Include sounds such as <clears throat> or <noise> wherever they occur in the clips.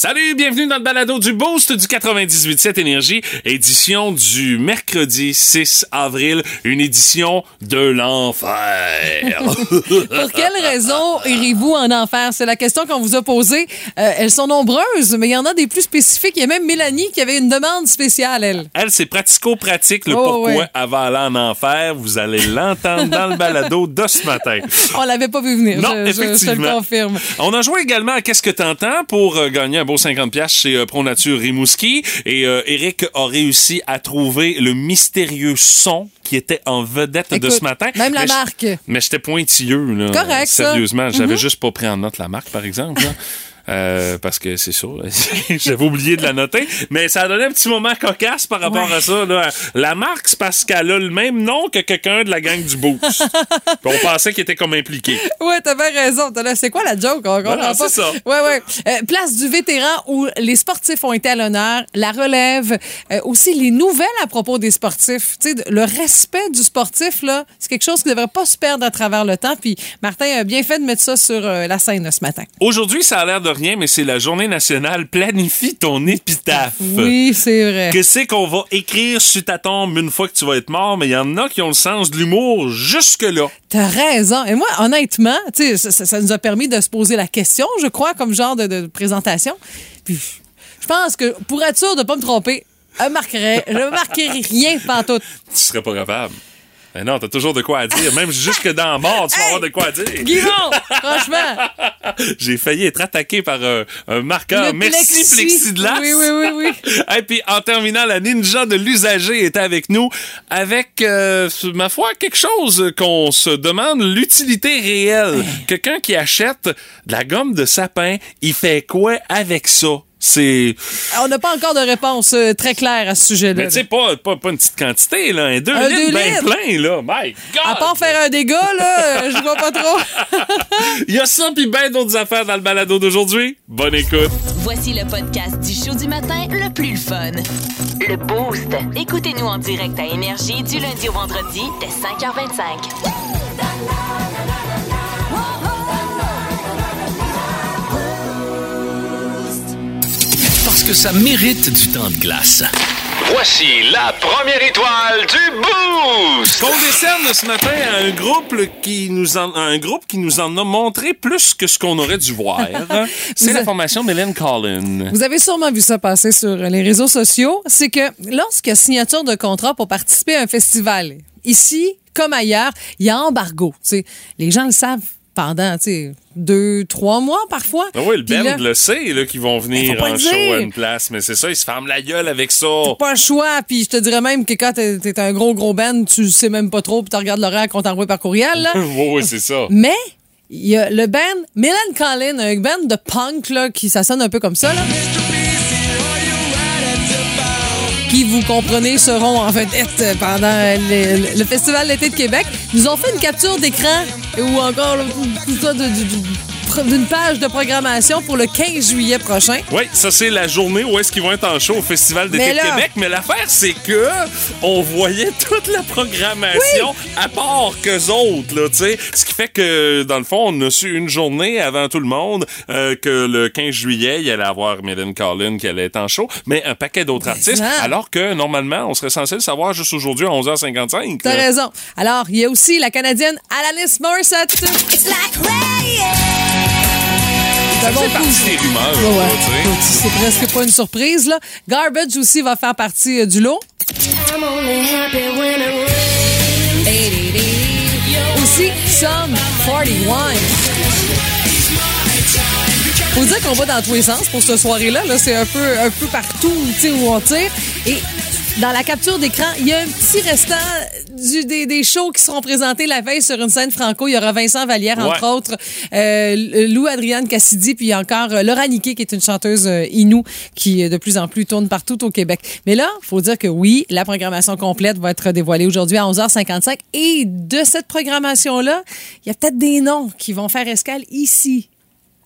Salut, bienvenue dans le balado du Boost du 98.7 Énergie, édition du mercredi 6 avril, une édition de l'enfer. <laughs> Pour quelles raisons irez-vous en enfer? C'est la question qu'on vous a posée. Euh, elles sont nombreuses, mais il y en a des plus spécifiques. Il y a même Mélanie qui avait une demande spéciale, elle. Elle, c'est pratico-pratique, le Oh, pourquoi ouais. va aller en enfer. Vous allez l'entendre dans le balado de ce matin. <laughs> On l'avait pas vu venir, Non, je, je- je te effectivement. le confirme. On a joué également à Qu'est-ce que t'entends pour euh, gagner un beau 50$ piastres chez euh, Pro Nature Rimouski. Et euh, Eric a réussi à trouver le mystérieux son qui était en vedette de ce matin. même la Mais marque. Mais j'étais pointilleux, là. Correct. Mm-hmm. Sérieusement, j'avais juste pas pris en note la marque, par exemple. là. <laughs> Euh, parce que c'est ça, <laughs> j'avais oublié de la noter, mais ça a donné un petit moment cocasse par rapport Ouais. à ça. Là. La marque, c'est parce qu'elle a le même nom que quelqu'un de la gang du Boost. <laughs> On pensait qu'il était comme impliqué. Ouais, t'as bien raison. C'est quoi la joke? On Voilà, c'est ça. Ouais, ouais. Euh, place du vétéran où les sportifs ont été à l'honneur, la relève, euh, aussi les nouvelles à propos des sportifs. Tu sais, le respect du sportif, là, c'est quelque chose qui ne devrait pas se perdre à travers le temps. Puis Martin a bien fait de mettre ça sur la scène ce matin. Aujourd'hui, ça a l'air de rien, mais c'est la journée nationale Planifie ton épitaphe. Oui, c'est vrai. Que c'est qu'on va écrire sur ta tombe une fois que tu vas être mort, mais il y en a qui ont le sens de l'humour jusque-là. T'as raison. Et moi, honnêtement, ça, ça- nous a permis de se poser la question, je crois, comme genre de, de présentation. Puis, je pense que pour être sûr de pas me tromper, je marquerai, je marquerai rien pantoute. Tu serais pas capable. Mais non, t'as toujours de quoi à dire. Même jusque dans la mort, tu vas avoir de quoi à dire. Guillaume, franchement. <laughs> J'ai failli être attaqué par un, un marqueur. Le Merci, plexi. plexiglas. Oui, oui, oui, oui. <laughs> Et puis, en terminant, la ninja de l'usager était avec nous avec, euh, ma foi, quelque chose qu'on se demande l'utilité réelle. Quelqu'un qui achète de la gomme de sapin, il fait quoi avec ça? C'est... On n'a pas encore de réponse euh, très claire à ce sujet-là. Mais tu sais, pas, pas, pas une petite quantité, là. Un deux Un litres deux bien litres. plein, là. My God! À part faire un dégât, là, euh, je vois pas trop. <laughs> Il y a ça puis bien d'autres affaires dans le balado d'aujourd'hui. Bonne écoute. Voici le podcast du show du matin le plus fun. Le Boost. Écoutez-nous en direct à Énergie du lundi au vendredi dès 5h25. Que ça mérite du temps de glace. Voici la première étoile du Boost! Qu'on décerne ce matin à un groupe qui nous en, un groupe qui nous en a montré plus que ce qu'on aurait dû voir. <laughs> C'est la formation d'Hélène Collin. Vous avez sûrement vu ça passer sur les réseaux sociaux. C'est que lorsqu'il y a signature de contrat pour participer à un festival, ici comme ailleurs, il y a embargo. Tu sais, les gens le savent pendant tu sais, deux, trois mois parfois. Ah oui, le Puis band là, le sait là, qu'ils vont venir en show à une place, mais c'est ça, ils se ferment la gueule avec ça. pas le choix. Puis je te dirais même que quand t'es t'es un gros, gros band, tu sais même pas trop, puis tu regardes l'horaire qu'on t'envoie par courriel. Là. <laughs> oui, oui, c'est ça. Mais il y a le band Milan Collin, un band de punk là, qui ça sonne un peu comme ça. Là. Qui, vous comprenez, seront en vedette pendant le, Festival d'été de Québec. Nous ont fait une capture d'écran ou encore tout ça de- du- du- d'une page de programmation pour le 15 juillet prochain. Oui, ça c'est la journée où est-ce qu'ils vont être en show au Festival d'été de là- Québec. Mais l'affaire, c'est que on voyait <laughs> toute la programmation à part qu'eux autres, là, tu sais. Ce qui fait que, dans le fond, on a su une journée avant tout le monde euh, que le 15 juillet, il y allait avoir Mylène Collin qui allait être en show, mais un paquet d'autres artistes, ça. alors que, normalement, on serait censé le savoir juste aujourd'hui à 11h55. T'as raison. Alors, il y a aussi la Canadienne Alanis Morissette. C'est un bon C'est des rumeurs, Ouais, ouais. C'est presque pas une surprise, là. Garbage aussi va faire partie euh, du lot. Aussi, Sum 41. Faut dire qu'on va dans tous les sens pour cette soirée-là. Là, c'est un peu, un peu partout, tu sais, où on tire. Et Dans la capture d'écran, il y a un petit restant du, des, des shows qui seront présentés la veille sur une scène franco. Il y aura Vincent Vallière, entre autres, euh, Lou Adrienne Cassidy, puis encore euh, Laura Niquet, qui est une chanteuse euh, inou qui de plus en plus tourne partout au Québec. Mais là, faut dire que oui, la programmation complète va être dévoilée aujourd'hui à 11h55. Et de cette programmation-là, il y a peut-être des noms qui vont faire escale ici.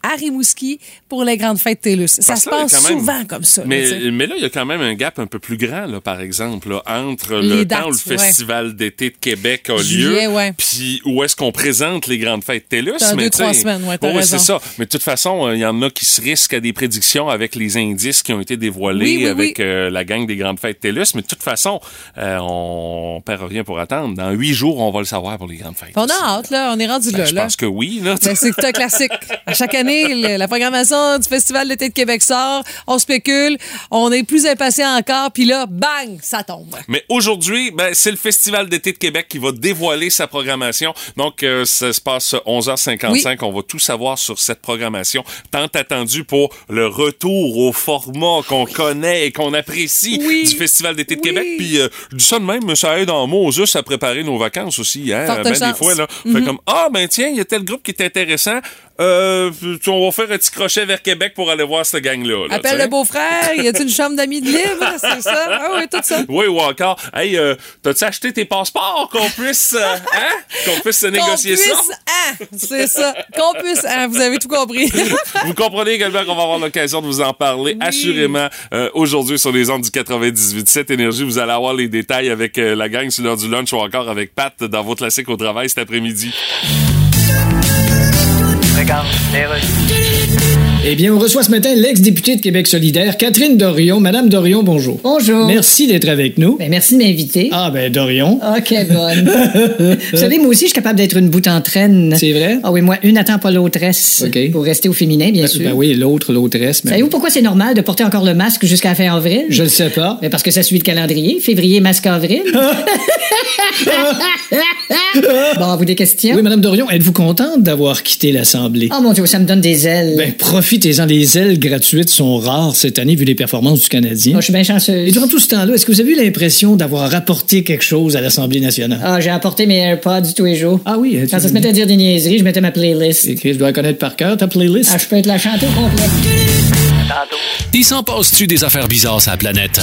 À Rimouski pour les grandes fêtes TELUS. Ça se passe même- souvent comme ça. Mais, là, il y a quand même un gap un peu plus grand, là, par exemple, là, entre Les le dates, temps où le ouais. Festival d'été de Québec a lieu, ouais. puis où est-ce qu'on présente les grandes fêtes TELUS. Dans mais deux, trois semaines, ouais, c'est ça. Mais de toute façon, euh, il y en a qui se risquent à des prédictions avec les indices qui ont été dévoilés Oui, oui, avec oui. euh, la gang des grandes fêtes TELUS. Mais de toute façon, euh, on perd rien pour attendre. Dans huit jours, on va le savoir pour les grandes fêtes. On a hâte, là. On est rendu Ben, là. je pense que oui. Là, Ben, c'est un classique. À chaque année, la programmation du Festival d'été de Québec sort, on spécule, on est plus impatient encore, puis là, bang, ça tombe. Mais aujourd'hui, ben, c'est le Festival d'été de Québec qui va dévoiler sa programmation. Donc, euh, ça se passe 11h55. On va tout savoir sur cette programmation tant attendue pour le retour au format qu'on connaît et qu'on apprécie Oui. du Festival d'été de Oui. Québec. Puis, euh, dis ça de même, ça aide en mots juste à préparer nos vacances aussi. Hein? Ben, des fois, là, fait comme, ah, ben tiens, il y a tel groupe qui est intéressant. Euh, on va faire un petit crochet vers Québec pour aller voir cette gang-là. là, Appelle le beau-frère, y a-t-il une chambre d'amis de libre? <laughs> C'est ça? Ah oui, tout ça. Oui, ou encore, hey, euh, t'as-tu acheté tes passeports qu'on puisse, euh, <laughs> hein, qu'on puisse se négocier ça? puisse, hein, c'est ça. Qu'on puisse, hein, vous avez tout compris. <laughs> Vous comprenez également qu'on va avoir l'occasion de vous en parler assurément euh, aujourd'hui sur les ondes du 98. Cette énergie, vous allez avoir les détails avec euh, la gang sur l'heure du lunch ou encore avec Pat dans vos classiques au travail cet après-midi. legal, delas. Eh bien, on reçoit ce matin l'ex-députée de Québec solidaire, Catherine Dorion. Madame Dorion, bonjour. Bonjour. Merci d'être avec nous. Ben, merci de m'inviter. Ah, ben, Dorion. OK, <laughs> bonne. Vous savez, moi aussi, je suis capable d'être une boute en traîne. C'est vrai? Ah oui, moi, une attend pas l'autresse. OK. Pour rester au féminin, bien sûr. Ben oui, l'autre, l'autresse. mais- Savez-vous pourquoi c'est normal de porter encore le masque jusqu'à la fin avril? Je le sais pas. Ben, parce que ça suit le calendrier. Février, masque avril. <laughs> bon, à vous des questions? Oui, Madame Dorion, êtes-vous contente d'avoir quitté l'Assemblée? Oh mon Dieu, ça me donne des ailes. Ben, Les ailes gratuites sont rares cette année vu les performances du Canadien. Oh, je suis bien chanceuse. Et durant tout ce temps-là, est-ce que vous avez eu l'impression d'avoir apporté quelque chose à l'Assemblée nationale? Ah, j'ai apporté mes AirPods tous les jours. Ah oui, Quand ça se mettait à dire des niaiseries, je mettais ma playlist. Et Chris doit connaître par cœur ta playlist. Ah, je peux te la chanter au complet. Il s'en passe-tu des affaires bizarres sur la planète?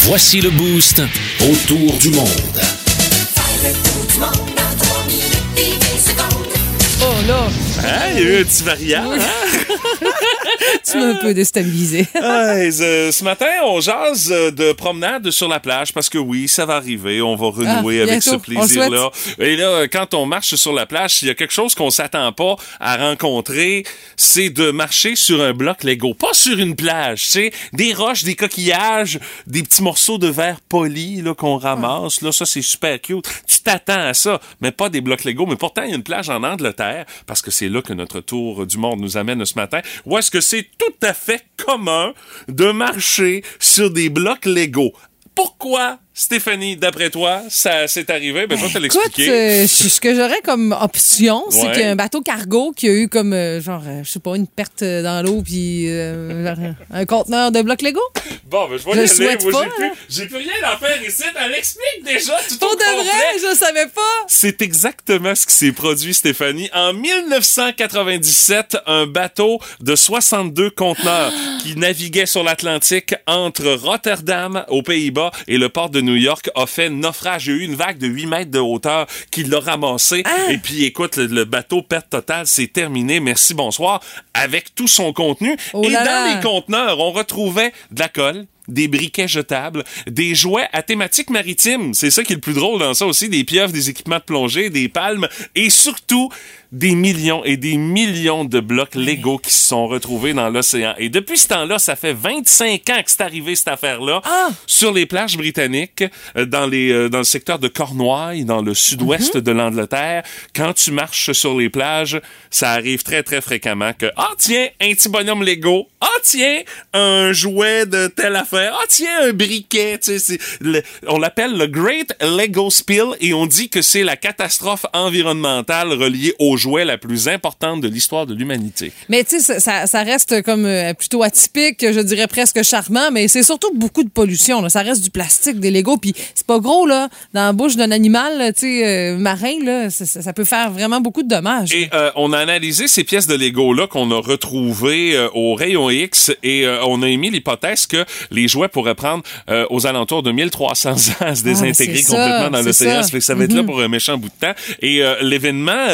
Voici le boost autour du monde. Oh là, Hein, il y a eu un petit variant, hein? Tu m'as un peu déstabilisé. <laughs> Hey, ce, ce matin, on jase euh, de promenade sur la plage parce que oui, ça va arriver. On va renouer Ah, avec ce plaisir-là. Et là, quand on marche sur la plage, s'il y a quelque chose qu'on s'attend pas à rencontrer, c'est de marcher sur un bloc Lego. Pas sur une plage, tu sais. Des roches, des coquillages, des petits morceaux de verre poli là, qu'on ramasse. Là, ça, c'est super cute. Tu t'attends à ça, mais pas des blocs Lego. Mais pourtant, il y a une plage en Angleterre parce que c'est là que notre tour du monde nous amène ce matin. Où est-ce que c'est tout à fait commun de marcher sur des blocs Lego? Pourquoi, Stéphanie, d'après toi, ça s'est arrivé? Ben, je vais te Écoute, l'expliquer. euh, ce que j'aurais comme option, c'est Ouais. qu'il y a un bateau cargo qui a eu comme, euh, genre, euh, je sais pas, une perte euh, dans l'eau, puis un conteneur de blocs Lego. Bon, ben, je vais Je y aller. souhaite Moi, pas, j'ai plus, rien à faire ici. Elle explique déjà tout Pour de vrai, je savais pas. C'est exactement ce qui s'est produit, Stéphanie. En 1997, un bateau de 62 conteneurs qui naviguait sur l'Atlantique entre Rotterdam, aux Pays-Bas, et le port de New York a fait naufrage. Il y a eu une vague de 8 mètres de hauteur qui l'a ramassé. Et puis, écoute, le, le bateau perte totale, c'est terminé. Merci, bonsoir. Avec tout son contenu. Oh et dans là. les conteneurs, on retrouvait de la colle, des briquets jetables, des jouets à thématique maritime. C'est ça qui est le plus drôle dans ça aussi, des pieuvres, des équipements de plongée, des palmes et surtout des millions et des millions de blocs Lego qui se sont retrouvés dans l'océan. Et depuis ce temps-là, ça fait 25 ans que c'est arrivé cette affaire-là Ah! sur les plages britanniques, euh, dans les euh, dans le secteur de Cornouailles, dans le sud-ouest de l'Angleterre. Quand tu marches sur les plages, ça arrive très très fréquemment que ah tiens un petit bonhomme Lego, ah tiens un jouet de telle affaire, ah tiens un briquet, tu sais le- on l'appelle le Great Lego Spill et on dit que c'est la catastrophe environnementale reliée aux jouet la plus importante de l'histoire de l'humanité. Mais tu sais, ça, reste comme euh, plutôt atypique, je dirais presque charmant, mais c'est surtout beaucoup de pollution. là. Ça reste du plastique, des Legos, puis c'est pas gros, là. Dans la bouche d'un animal, tu sais, euh, marin, là, ça, peut faire vraiment beaucoup de dommages. Et euh, on a analysé ces pièces de Lego-là qu'on a retrouvées euh, au rayon X et euh, on a émis l'hypothèse que les jouets pourraient prendre euh, aux alentours de 1300 ans à se désintégrer c'est ça, complètement dans l'océan. ça. Ça fait que ça va être là Mhm. pour un méchant bout de temps. Et euh, l'événement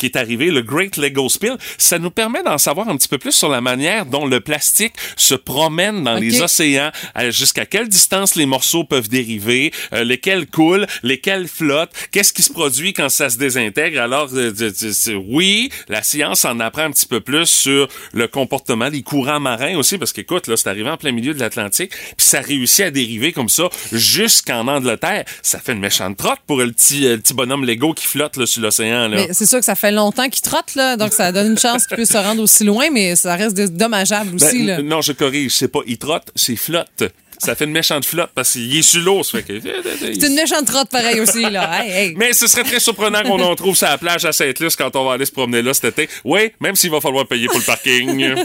qui est arrivé, le Great Lego Spill, ça nous permet d'en savoir un petit peu plus sur la manière dont le plastique se promène dans les océans, euh, jusqu'à quelle distance les morceaux peuvent dériver, euh, lesquels coulent, lesquels flottent, qu'est-ce qui se produit quand ça se désintègre. Alors, euh, oui, la science en apprend un petit peu plus sur le comportement des courants marins aussi, parce qu'écoute, là, c'est arrivé en plein milieu de l'Atlantique, puis ça réussit à dériver comme ça jusqu'en Angleterre. Ça fait une méchante trotte pour le petit, euh, le petit bonhomme Lego qui flotte là, sur l'océan. c'est sûr que ça fait longtemps qu'il trotte, là, donc ça donne une chance qu'il puisse se rendre aussi loin, mais ça reste dommageable aussi. Ben, là. n- Non, je corrige, c'est pas il trotte, c'est flotte. Ça fait une méchante flotte parce qu'il est sur l'eau, ça fait que... C'est une méchante trotte pareil aussi. Là. <laughs> Hey, hey. Mais ce serait très surprenant qu'on en trouve sur la plage à Sainte-Luce quand on va aller se promener là cet été. Oui, même s'il va falloir payer pour le parking. <laughs>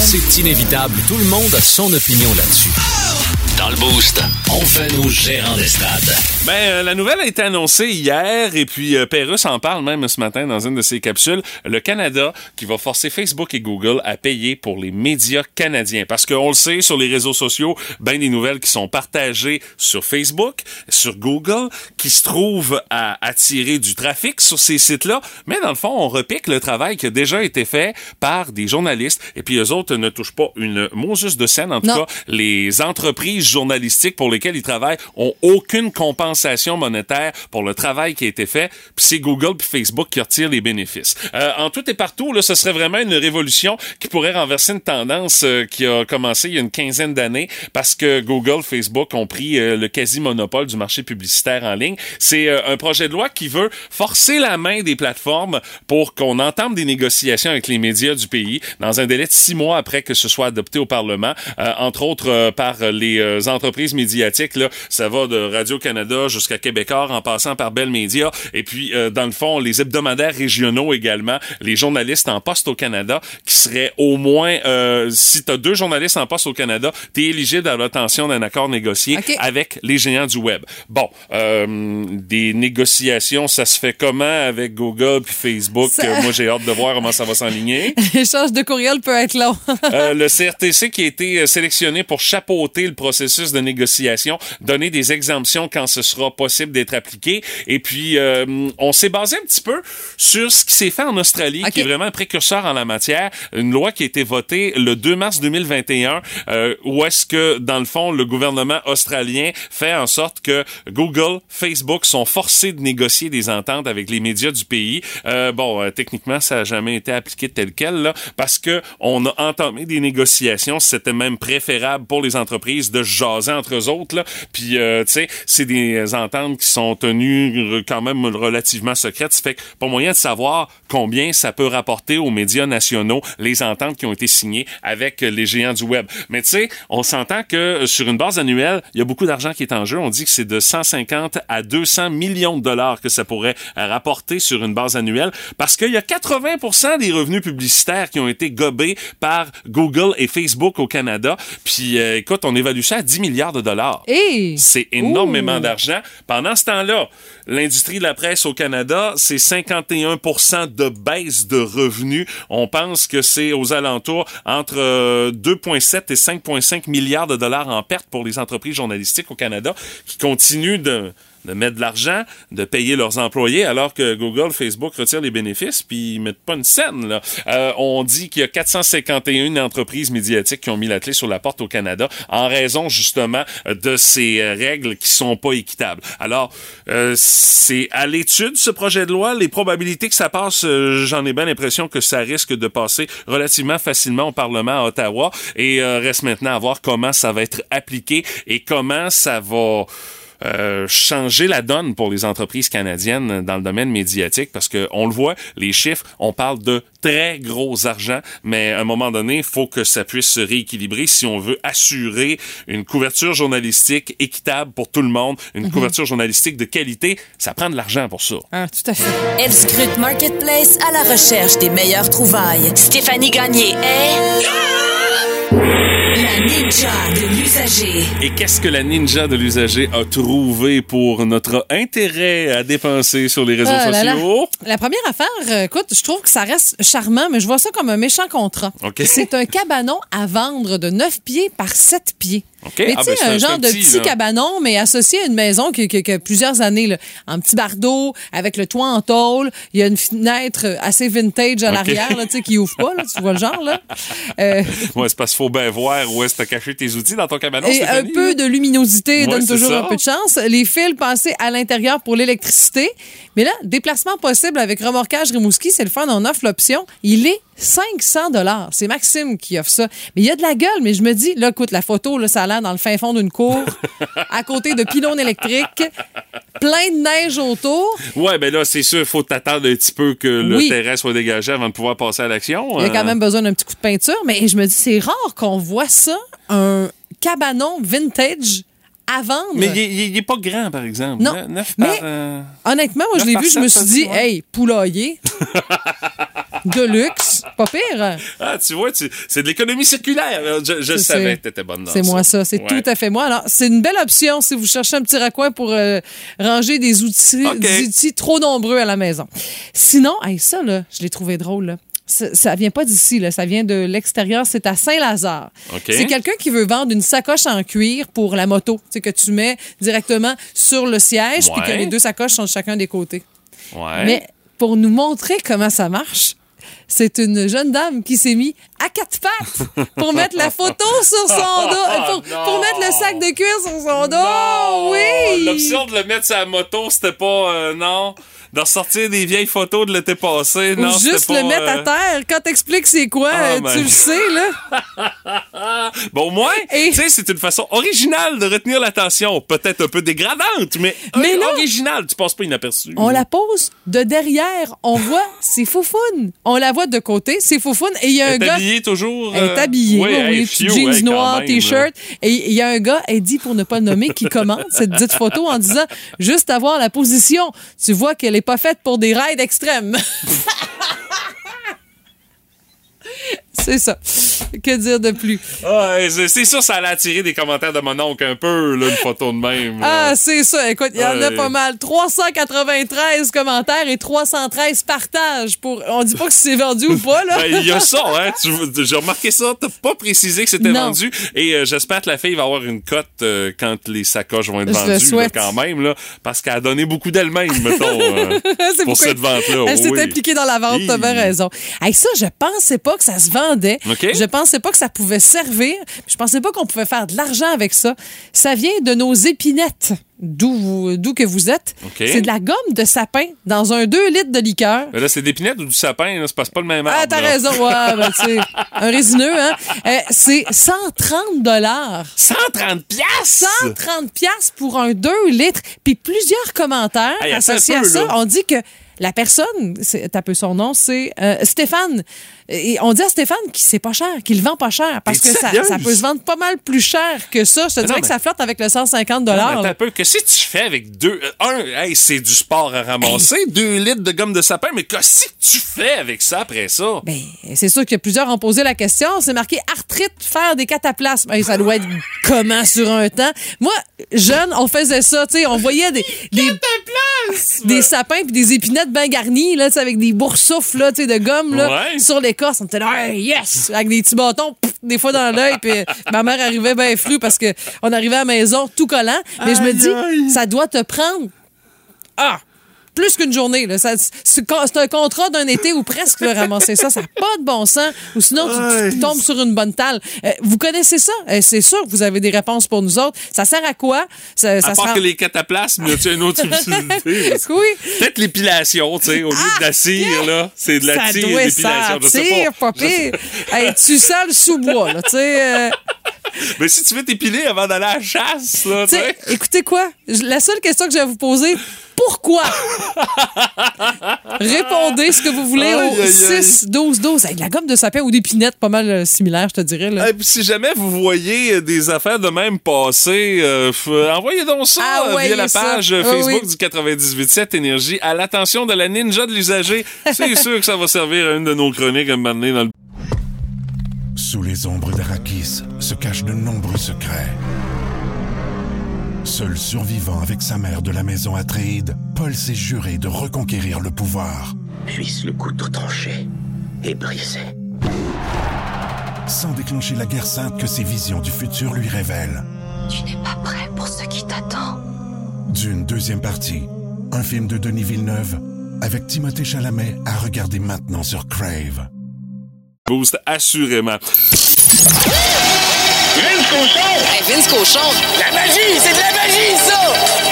C'est inévitable. Tout le monde a son opinion là-dessus. Dans le Boost, on fait nos gérants d'estrade. Ben, euh, la nouvelle a été annoncée hier et puis euh, Pérus en parle même ce matin dans une de ses capsules. Le Canada qui va forcer Facebook et Google à payer pour les médias canadiens. Parce qu'on le sait, sur les réseaux sociaux, ben des nouvelles qui sont partagées sur Facebook, sur Google, qui se trouvent à attirer du trafic sur ces sites-là. Mais dans le fond, on repique le travail qui a déjà été fait par des journalistes. Et puis eux autres ne touchent pas une Moses de scène. En tout Non. cas, les entreprises journalistiques pour lesquelles ils travaillent ont aucune compensation monétaire pour le travail qui a été fait. Puis c'est Google puis Facebook qui retirent les bénéfices. Euh, en tout et partout, là, ce serait vraiment une révolution qui pourrait renverser une tendance euh, qui a commencé il y a une quinzaine d'années parce que Google, Facebook ont pris euh, le quasi-monopole du marché publicitaire en ligne. C'est euh, un projet de loi qui veut forcer la main des plateformes pour qu'on entame des négociations avec les médias du pays dans un délai de six mois après que ce soit adopté au Parlement, euh, entre autres euh, par les entreprises médiatiques. Là, ça va de Radio-Canada jusqu'à Québécois en passant par Bell Media. Et puis, euh, dans le fond, les hebdomadaires régionaux également, les journalistes en poste au Canada qui seraient au moins, euh, si tu as deux journalistes en poste au Canada, tu es éligible à l'obtention d'un accord négocié avec les géants du web. Bon, euh, des négociations, ça se fait comment avec Google puis Facebook? Ça- moi, j'ai hâte de voir comment ça va s'enligner. <laughs> L'échange de courriel peut être long. Euh, le CRTC qui a été sélectionné pour chapeauter le processus de négociation, donner des exemptions quand ce sera possible d'être appliqué. Et puis, euh, on s'est basé un petit peu sur ce qui s'est fait en Australie, qui est vraiment un précurseur en la matière. Une loi qui a été votée le 2 mars 2021, euh, où est-ce que, dans le fond, le gouvernement australien fait en sorte que Google, Facebook sont forcés de négocier des ententes avec les médias du pays. Euh, bon, euh, techniquement, ça n'a jamais été appliqué tel quel, là, parce que on a entamé des négociations. C'était même préférable pour les entreprises de jaser entre eux autres. Là. Puis, euh, tu sais, c'est des ententes qui sont tenues quand même relativement secrètes. Ça fait que pas moyen de savoir combien ça peut rapporter aux médias nationaux les ententes qui ont été signées avec les géants du web. Mais tu sais, on s'entend que euh, sur une base annuelle, il y a beaucoup d'argent qui est en jeu. On dit que c'est de 150 à 200 millions de dollars que ça pourrait rapporter sur une base annuelle parce qu'il y a 80% des revenus publicitaires qui ont été gobés par Google et Facebook au Canada. Puis euh, écoute, on évalue ça 10 milliards de dollars. Et C'est énormément d'argent. Pendant ce temps-là, l'industrie de la presse au Canada, c'est 51% de baisse de revenus. On pense que c'est aux alentours entre euh, 2,7 et 5,5 milliards de dollars en perte pour les entreprises journalistiques au Canada qui continuent de de mettre de l'argent, de payer leurs employés, alors que Google, Facebook retirent les bénéfices, puis ils mettent pas une scène. Là. Euh, on dit qu'il y a 451 entreprises médiatiques qui ont mis la clé sur la porte au Canada en raison justement de ces euh, règles qui sont pas équitables. Alors, euh, c'est à l'étude ce projet de loi. Les probabilités que ça passe, euh, j'en ai bien l'impression que ça risque de passer relativement facilement au Parlement à Ottawa. Et euh, reste maintenant à voir comment ça va être appliqué et comment ça va euh, changer la donne pour les entreprises canadiennes dans le domaine médiatique parce que on le voit, les chiffres, on parle de très gros argent, mais à un moment donné, il faut que ça puisse se rééquilibrer si on veut assurer une couverture journalistique équitable pour tout le monde, une couverture journalistique de qualité. Ça prend de l'argent pour ça. Ah, tout à fait. Elle scrute Marketplace à la recherche des meilleures trouvailles. Stéphanie Gagné est... La ninja de l'usager. Et qu'est-ce que la ninja de l'usager a trouvé pour notre intérêt à dépenser sur les réseaux Ah là là. sociaux? La première affaire, euh, écoute, je trouve que ça reste charmant, mais je vois ça comme un méchant contrat. C'est un cabanon à vendre de 9 pieds par 7 pieds. OK. Mais Ah, tu sais, ben, un genre un de petit, là. cabanon, mais associé à une maison qui qui- qui a plusieurs années, là, en petit bardeau, avec le toit en tôle. Il y a une fenêtre assez vintage à l'arrière, tu sais, qui ouvre pas, là, tu vois le genre, là? <laughs> Euh, Ouais, c'est parce qu'il faut bien voir où est-ce que t'as caché tes outils dans ton cabanon, et un peu là. de luminosité Ouais, donne toujours ça. un peu de chance. Les fils passés à l'intérieur pour l'électricité. Mais là, déplacement possible avec remorquage Rimouski, c'est le fun. On offre l'option. Il est 500 dollars. C'est Maxime qui offre ça. Mais il y a de la gueule. Mais je me dis, là, écoute, la photo, là, ça a l'air dans le fin fond d'une cour, <laughs> à côté de pylônes électriques, plein de neige autour. Ouais, ben là, c'est sûr, il faut t'attendre un petit peu que le Oui. terrain soit dégagé avant de pouvoir passer à l'action. Il y a Euh, quand même besoin d'un petit coup de peinture. Mais je me dis, c'est rare qu'on voit ça, un cabanon vintage à vendre. Mais il est- il est, il est pas grand, par exemple. Non. Mais- par, euh, Honnêtement, moi, je l'ai vu, je me suis dit, ouais. hey, poulailler, <laughs> de luxe, pas pire. Ah, tu vois, tu- c'est de l'économie circulaire. Je, je C'est- savais c'est- que t'étais bonne dans C'est ça. moi ça, c'est Ouais. tout à fait moi. Alors, c'est une belle option si vous cherchez un petit raccoin pour euh, ranger des outils, des outils trop nombreux à la maison. Sinon, hey, ça, là, je l'ai trouvé drôle. Là. Ça, ça vient pas d'ici, là. ça vient de l'extérieur, c'est à Saint-Lazare. C'est quelqu'un qui veut vendre une sacoche en cuir pour la moto, tu sais, que tu mets directement sur le siège, puis que les deux sacoches sont de chacun des côtés. Ouais. Mais pour nous montrer comment ça marche, c'est une jeune dame qui s'est mis à quatre pattes pour mettre la photo sur son dos, <laughs> euh, pour, mettre le sac de cuir sur son dos. Non! Oui! L'option de le mettre sur la moto, c'était pas. euh, non. De ressortir des vieilles photos de l'été passé. Ou non, juste pas, le mettre à euh, terre. Quand t'expliques c'est quoi, Ah, euh, ben. tu le sais, là. <laughs> Bon, au moins, Et- tu sais, c'est une façon originale de retenir l'attention. Peut-être un peu dégradante, mais, Mais là- originale. Tu passes pas inaperçu. On la pose de derrière. On voit <laughs> ses foufounes. On la voit de côté, ses foufounes. Et il y a un gars. habillée toujours. Elle est euh, habillée, oui, oui, oui, jeans hey, quand noir, même, t-shirt. Et il y a un gars, elle dit pour ne pas le nommer, qui <laughs> commente cette dite photo en disant juste avoir la position. Tu vois qu'elle est pas faite pour des rides extrêmes. <laughs> <laughs> C'est ça. Que dire de plus? Ouais, c'est sûr, ça allait attirer des commentaires de mon oncle un peu, là, une photo de même. là. Ah, c'est ça. Écoute, il y en a pas mal. 393 commentaires et 313 partages pour. On dit pas que c'est vendu ou pas, là. <laughs> Ben, il y a ça, hein. J'ai remarqué ça. T'as pas précisé que c'était vendu. Et euh, j'espère que la fille va avoir une cote euh, quand les sacoches vont être Je vendues, là, quand même, là. Parce qu'elle a donné beaucoup d'elle-même, mettons, euh, <laughs> pour cette vente-là. Elle s'est impliquée dans la vente, t'as bien raison. Hey, ça, je pensais pas que ça se Je pensais pas que ça pouvait servir. Je pensais pas qu'on pouvait faire de l'argent avec ça. Ça vient de nos épinettes, d'où vous- d'où que vous êtes. C'est de la gomme de sapin dans un 2 litres de liqueur. Mais là, c'est d'épinette ou du sapin, là? C'est pas, le même arbre. Ah, t'as raison. Ouais, ben, un résineux, hein. Euh, c'est 130 dollars. 130 piastres! 130 pièces pour un 2 litres, puis plusieurs commentaires Hey, associés à ça. là. On dit que la personne, c'est un peu son nom, c'est euh, Stéphane. Et on dit à Stéphane qu'il c'est pas cher, qu'il le vend pas cher, parce que ça, ça peut se vendre pas mal plus cher que ça. Je te dirais que ça flotte avec le 150 Non, mais dollars. un peu. Qu'est-ce que tu fais avec deux. euh, Un, hey, c'est du sport à ramasser. Deux litres de gomme de sapin. Mais qu'est-ce que tu fais avec ça après ça? Ben, c'est sûr que plusieurs ont posé la question. C'est marqué arthrite, faire des cataplasmes. Ben, ça doit être comment sur un temps? Moi, jeune, on faisait ça, tu sais, on voyait des, des, des sapins puis des épinettes bien garnies, là, avec des boursoufles, là, tu sais, de gomme, là, Ouais. sur l'écorce. On était là, Hey, yes! Avec des petits bâtons, pff, des fois dans l'œil, puis ma mère arrivait bien flou parce que on arrivait à la maison tout collant. Mais je me dis, ça doit te prendre ah! Plus qu'une journée. Là. Ça- C'est un contrat d'un été ou presque là, ramasser ça. Ça n'a pas de bon sens. Ou sinon, tu, tu tombes sur une bonne talle. Euh, vous connaissez ça? Euh, c'est sûr que vous avez des réponses pour nous autres. Ça sert à quoi? Ça, ça À part que les cataplasmes, y a-tu une autre utilité? <laughs> Oui. Peut-être l'épilation, tu sais, au lieu de la cire, là. C'est de la ça tire. Je sais sentir, pas. pas pire. Hey, tu sens le sous-bois, là, tu sais. euh, <laughs> Mais si tu veux t'épiler avant d'aller à la chasse, là, tu Tu sais, écoutez quoi? La seule question que je vais vous poser, pourquoi? <laughs> Répondez ce que vous voulez Aïe, au aïe, aïe. 6, 12, 12. Hey, de la gomme de sapin ou d'épinette, pas mal euh, similaire, je te dirais. Là. Et puis si jamais vous voyez euh, des affaires de même passer, euh, envoyez donc ça Ah, euh, ouais, via la page Oui, Facebook oui. du 98.7 Énergie à l'attention de la ninja de l'usager. C'est <laughs> sûr que ça va servir à une de nos chroniques à un moment donné dans le... Sous les ombres d'Arakis se cachent de nombreux secrets. Seul survivant avec sa mère de la maison Atréide, Paul s'est juré de reconquérir le pouvoir. Puisse le couteau tranché et brisé. Sans déclencher la guerre sainte que ses visions du futur lui révèlent. Tu n'es pas prêt pour ce qui t'attend. D'une deuxième partie, un film de Denis Villeneuve avec Timothée Chalamet à regarder maintenant sur Crave. boost, assurément. Vince Cochon! Hey, Vince Cochon, La magie! C'est de la magie, ça!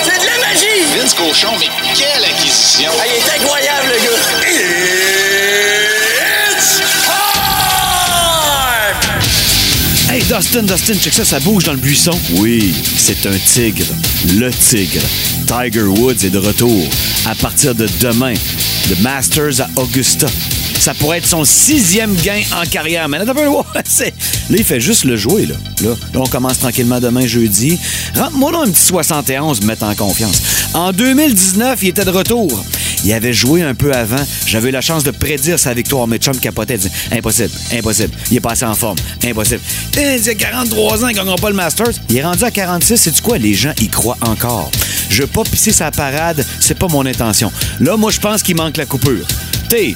C'est de la magie! Vince Cochon, mais quelle acquisition! Ah, il est incroyable, le gars! It's time! Hey Dustin, Dustin, check ça, ça bouge dans le buisson. Oui, c'est un tigre. Le tigre. Tiger Woods est de retour. À partir de demain, le Masters à Augusta. Ça pourrait être son sixième gain en carrière. Mais là, un peu, <laughs> c'est- là, il fait juste le jouer. Là. Là, on commence tranquillement demain, jeudi. Rentre-moi là un petit 71, me mettre en confiance. En 2019, il était de retour. Il avait joué un peu avant. J'avais eu la chance de prédire sa victoire. Mais Chum capotait. disait, impossible, impossible. Il est passé en forme. Impossible. Eh, Il a 43 ans, il gagnera pas le Masters. Il est rendu à 46. C'est quoi? Les gens y croient encore. Je veux pas pisser sa parade. C'est pas mon intention. Là, moi, je pense qu'il manque la coupure. T'es.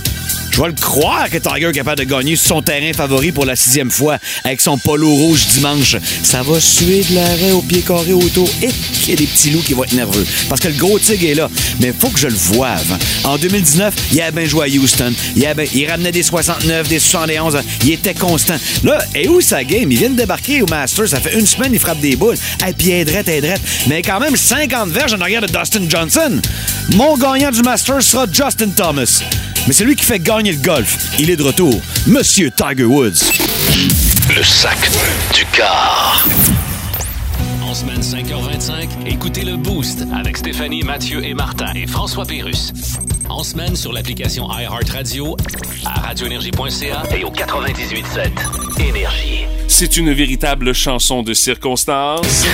Je vais le croire que Tiger est capable de gagner son terrain favori pour la sixième fois avec son polo rouge dimanche. Ça va suer de l'arrêt au pied carré autour et qu'il y a des petits loups qui vont être nerveux. Parce que le gros tigre est là. Mais faut que je le voie avant. En 2019, il a bien joué à Houston. Il, a bien- il ramenait des 69, des 71. Il était constant. Là, et où sa game? Il vient de débarquer au Masters. Ça fait une semaine, il frappe des boules. Et puis, aidrette, aidrette. Mais quand même, 50 verges en arrière de Dustin Johnson. Mon gagnant du Masters sera Justin Thomas. Mais c'est lui qui fait gagner le golf. Il est de retour. Monsieur Tiger Woods. Le sac du car. En semaine 5h25, écoutez le Boost avec Stéphanie, Mathieu et Martin et François Pérus. En semaine sur l'application iHeartRadio, à radioénergie.ca et au 98.7 Énergie. C'est une véritable chanson de circonstance.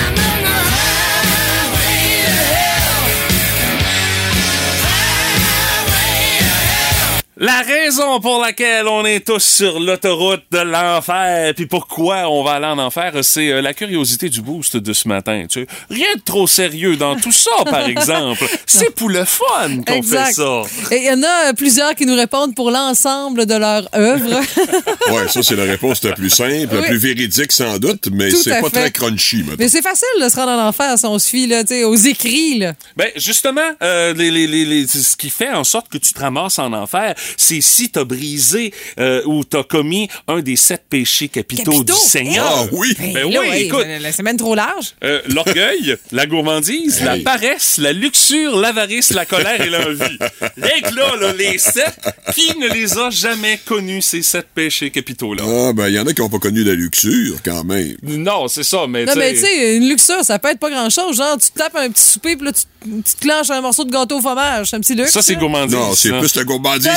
La raison pour laquelle on est tous sur l'autoroute de l'enfer, puis pourquoi on va aller en enfer, c'est euh, la curiosité du boost de ce matin. Tu sais. Rien de trop sérieux dans tout ça, par exemple. <laughs> C'est pour le fun qu'on fait Exact. ça. Et il y en a euh, plusieurs qui nous répondent pour l'ensemble de leur œuvre. <laughs> Ouais, ça, c'est la réponse la plus simple, la Oui. plus véridique sans doute, mais c'est pas fait. très crunchy, mettons. Mais c'est facile de se rendre en enfer si on se fie là, tu sais, aux écrits. Là. Ben justement, euh, les, les, les, les- ce qui fait en sorte que tu te ramasses en enfer, c'est si t'as brisé euh, ou t'as commis un des sept péchés capitaux, Capitaux? du Seigneur. Ah oui! Ben Là, oui, ouais, écoute. la- semaine trop large. euh, L'orgueil, la gourmandise, la paresse, la luxure, l'avarice, la colère et l'envie. Que là, là, les sept, qui ne les a jamais connus, ces sept péchés capitaux-là? Ah, ben, il y en a qui n'ont pas connu la luxure, quand même. Non, c'est ça, mais Non, tu mais tu sais... une luxure, ça peut être pas grand-chose. Genre, tu te tapes un petit souper, puis là, tu, tu te clenches un morceau de gâteau au fromage. C'est un petit luxe. Ça, c'est gourmandise. Non, c'est plus la gourmandise.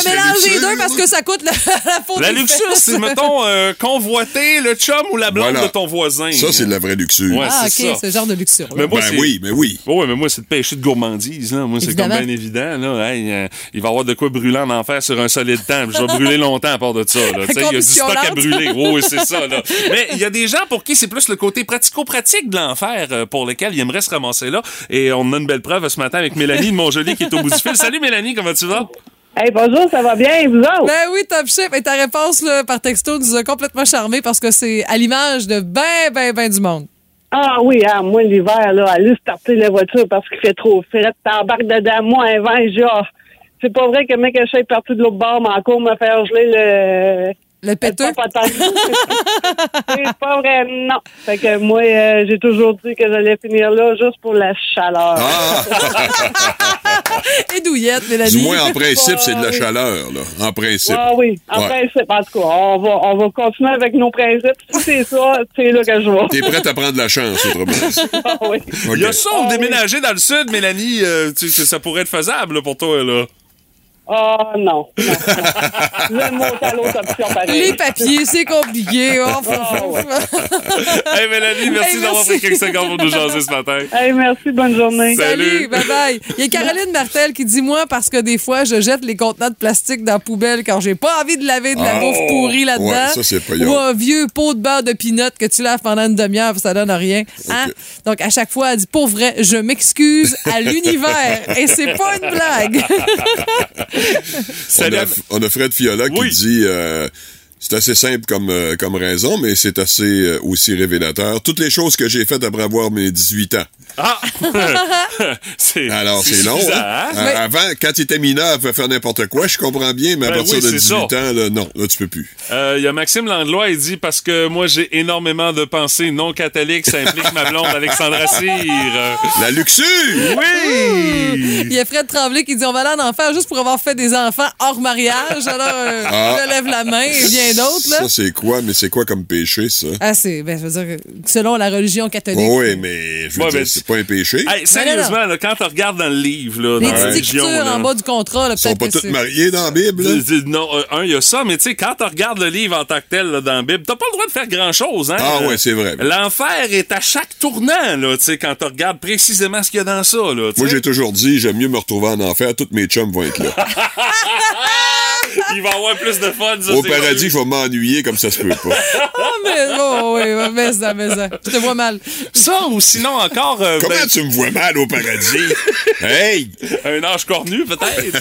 Deux parce que ça coûte la, <laughs> la faute La luxure, c'est, mettons, euh, convoiter le chum ou la blonde Voilà. de ton voisin. Ça, c'est de la vraie luxure. Ouais, Ah, c'est OK, le genre de luxure. Mais moi, ben c'est- oui, mais oui. Oh, ouais, mais moi, c'est le péché de gourmandise. Là. Moi, c'est comme bien évident. Là. Hey, euh, il va y avoir de quoi brûler en enfer sur un solide temps. Je vais brûler longtemps à part de ça. <laughs> Il y a du stock à brûler. Oui, oui, c'est ça. Là. <laughs> Mais il y a des gens pour qui c'est plus le côté pratico-pratique de l'enfer euh, pour lequel ils aimeraient se ramasser là. Et on a une belle preuve ce matin avec Mélanie de Montjoli qui est au bout du fil. Salut Mélanie, comment tu vas? Hey, bonjour, ça va bien, vous autres? Ben oui, top chef. Et ta réponse là, par texto nous a complètement charmés parce que c'est à l'image de ben, ben, ben du monde. Ah oui, hein, moi, l'hiver, là, aller starter la voiture parce qu'il fait trop frais, t'embarques dedans, moi, un vin, genre, c'est pas vrai que mec, je suis parti de l'autre bord, mais encore me faire geler le, Le péteux? <laughs> C'est pas vrai, non. Fait que moi, euh, j'ai toujours dit que j'allais finir là juste pour la chaleur. Ah! <laughs> Et douillette, Mélanie. Du moins, en principe, c'est de la chaleur, là. En principe. Ah oui, en Ouais. principe, en tout cas, on va, on va continuer avec nos principes. Si c'est ça, c'est là que je vais. T'es prête à prendre la chance, autrement. <laughs> Ah oui. Il y a ça, on déménager dans le sud, Mélanie, euh, tu sais, ça pourrait être faisable là, pour toi, là. Ah non. non, <laughs> non. Le mot à l'autre option, pareil. Les papiers, c'est compliqué. Oh, faut- Ah, ouais. <laughs> hey, Mélanie, merci Hey, d'avoir pris quelques secondes pour nous jaser ce matin. Hey, merci, bonne journée. Salut, bye bye. Il y a Caroline Martel qui dit moi parce que des fois je jette les contenants de plastique dans la poubelle quand j'ai pas envie de laver de la Ah, bouffe pourrie là-dedans. ouais, ça, c'est pas Ou un vieux pot de beurre de pinot que tu laves pendant une demi-heure, puis ça donne rien. Hein? Donc à chaque fois elle dit pour vrai, je m'excuse à l'univers et c'est pas une blague. <laughs> On a, on a Fred Fiola qui dit euh, c'est assez simple comme, euh, comme raison, mais c'est assez euh, aussi révélateur. Toutes les choses que j'ai faites après avoir mes 18 ans. Ah! <laughs> <laughs> c'est, Alors, c'est long. hein? hein? Euh. Avant, quand tu étais mineur, tu pouvais faire n'importe quoi, je comprends bien, mais à Ben partir oui, de c'est 18 ça. ans, là, non, là, tu peux plus. Euh, Il y a Maxime Langlois, il dit parce que moi j'ai énormément de pensées non catholiques, ça implique ma blonde Alexandra Cyr. La luxure! Oui! Il y a Fred Tremblay qui dit on va aller en enfer juste pour avoir fait des enfants hors mariage. Alors euh, Ah. je lève la main et bien d'autres là. Ça, c'est quoi? Mais c'est quoi comme péché, ça? Ah, c'est, ben, je veux dire, selon la religion catholique. oui, mais je veux Ouais, dire, mais c'est pas un péché. Hey, sérieusement, là, quand tu regardes dans le livre, là, Les dans petites religion, là, en bas du contrat, là, Ils sont peut-être pas c'est- mariés dans la Bible? là? D- Non, euh, un, il y a ça, mais tu sais, quand tu regardes le livre en tant que tel là, dans la Bible, t'as pas le droit de faire grand-chose. Hein? Ah ouais, c'est vrai. L'enfer est à chaque tournant, là, tu sais, quand tu regardes précisément ce qu'il y a dans ça. Là, Moi, j'ai toujours dit, j'aime mieux me retrouver en enfer, tous mes chums vont être là. <laughs> Il va avoir plus de fun, ça, Au paradis, sûr. faut m'ennuyer comme ça se peut pas. <laughs> Ah, mais bon, oui, mais ça, mais ça. Je te vois mal. Ça, ou sinon encore... euh, Comment ben, tu me vois mal au paradis? hey! un ange cornu, peut-être?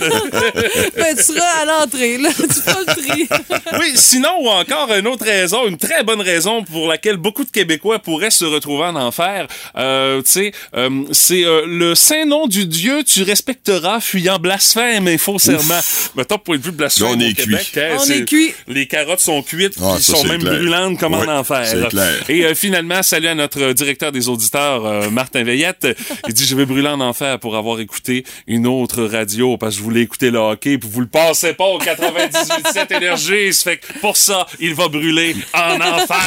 <laughs> Ben, tu seras à l'entrée, là. Tu feras le tri. <laughs> oui, sinon, ou encore une autre raison, une très bonne raison pour laquelle beaucoup de Québécois pourraient se retrouver en enfer, euh, tu sais, euh, c'est euh, le saint nom du Dieu, tu respecteras, fuyant blasphème et faux serment. Mettons, pour une vue de blasphème Là, on au est Québec, cuit. hein, On c'est- est cuit. Les carottes sont cuites, Ah, puis ça, sont même clair. brûlantes comme Ouais, en enfer. c'est clair. Et euh, finalement, salut à notre directeur des auditeurs, euh, Martin Veillette. Il dit, je vais brûler en enfer pour avoir écouté une autre radio parce que je voulais écouter le hockey puis vous le passez pas au 98.7 Énergie. Ça fait que pour ça, il va brûler en enfer.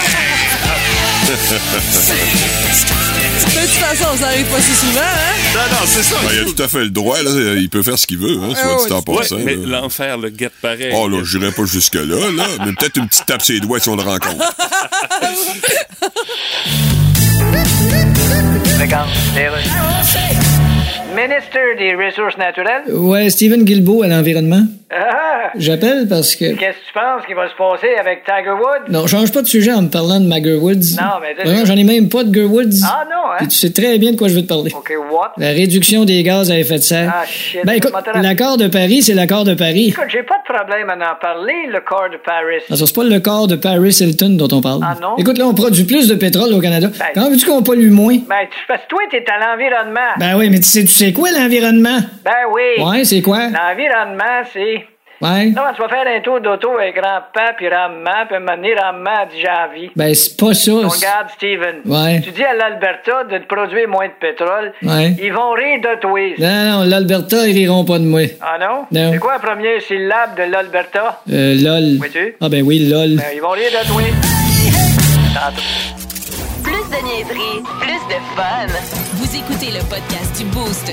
De toute façon, ça arrive pas si souvent, hein? Non, non, c'est ça. Ben, il a tout à fait le droit, là. Il peut faire ce qu'il veut, hein, Ah soit dit en Ouais, passant. mais l'enfer le guette pareil. Oh là, je dirais pas jusque-là, là. Mais <laughs> peut-être une petite tape sur les doigts si on le rencontre. Ministre des Ressources naturelles. Ouais, Stephen Guilbeault à l'environnement. Ah! J'appelle parce que. Qu'est-ce que tu penses qui va se passer avec Tiger Woods? Non, change pas de sujet en me parlant de ma Woods. Non, mais je- j'en ai même pas de Gerwoods. Ah non, hein? Tu sais très bien de quoi je veux te parler. OK, what? La réduction des gaz à effet de serre. Ah, shit. Ben écoute, l'accord de Paris, c'est l'accord de Paris. Écoute, j'ai pas de problème à en parler, le corps de Paris. Non, ça, c'est pas le corps de Paris Hilton dont on parle. Ah non? Écoute, là, on produit plus de pétrole au Canada. Ben- Comment veux-tu qu'on pollue moins? Ben, tu, parce que toi, t'es à l'environnement. Ben oui, mais tu sais, tu sais quoi, l'environnement? Ben oui. Ouais, c'est quoi? L'environnement, c'est... Ouais. Non, tu vas faire un tour d'auto avec grand-papa, puis Ramman, puis m'amener Ramman dit j'ai envie. Ben, c'est pas ça. On regarde, Steven. Ouais. Tu dis à l'Alberta de te produire moins de pétrole. Ouais. Ils vont rire de toi. Non, non, l'Alberta, ils riront pas de moi. Ah non? Non. C'est quoi la première syllabe de l'Alberta? Euh, lol. Oui-tu? Ah ben oui, lol. Ben, ils vont rire de toi. Tantôt. Plus de niaiserie, plus de fun. Vous écoutez le podcast du Boost.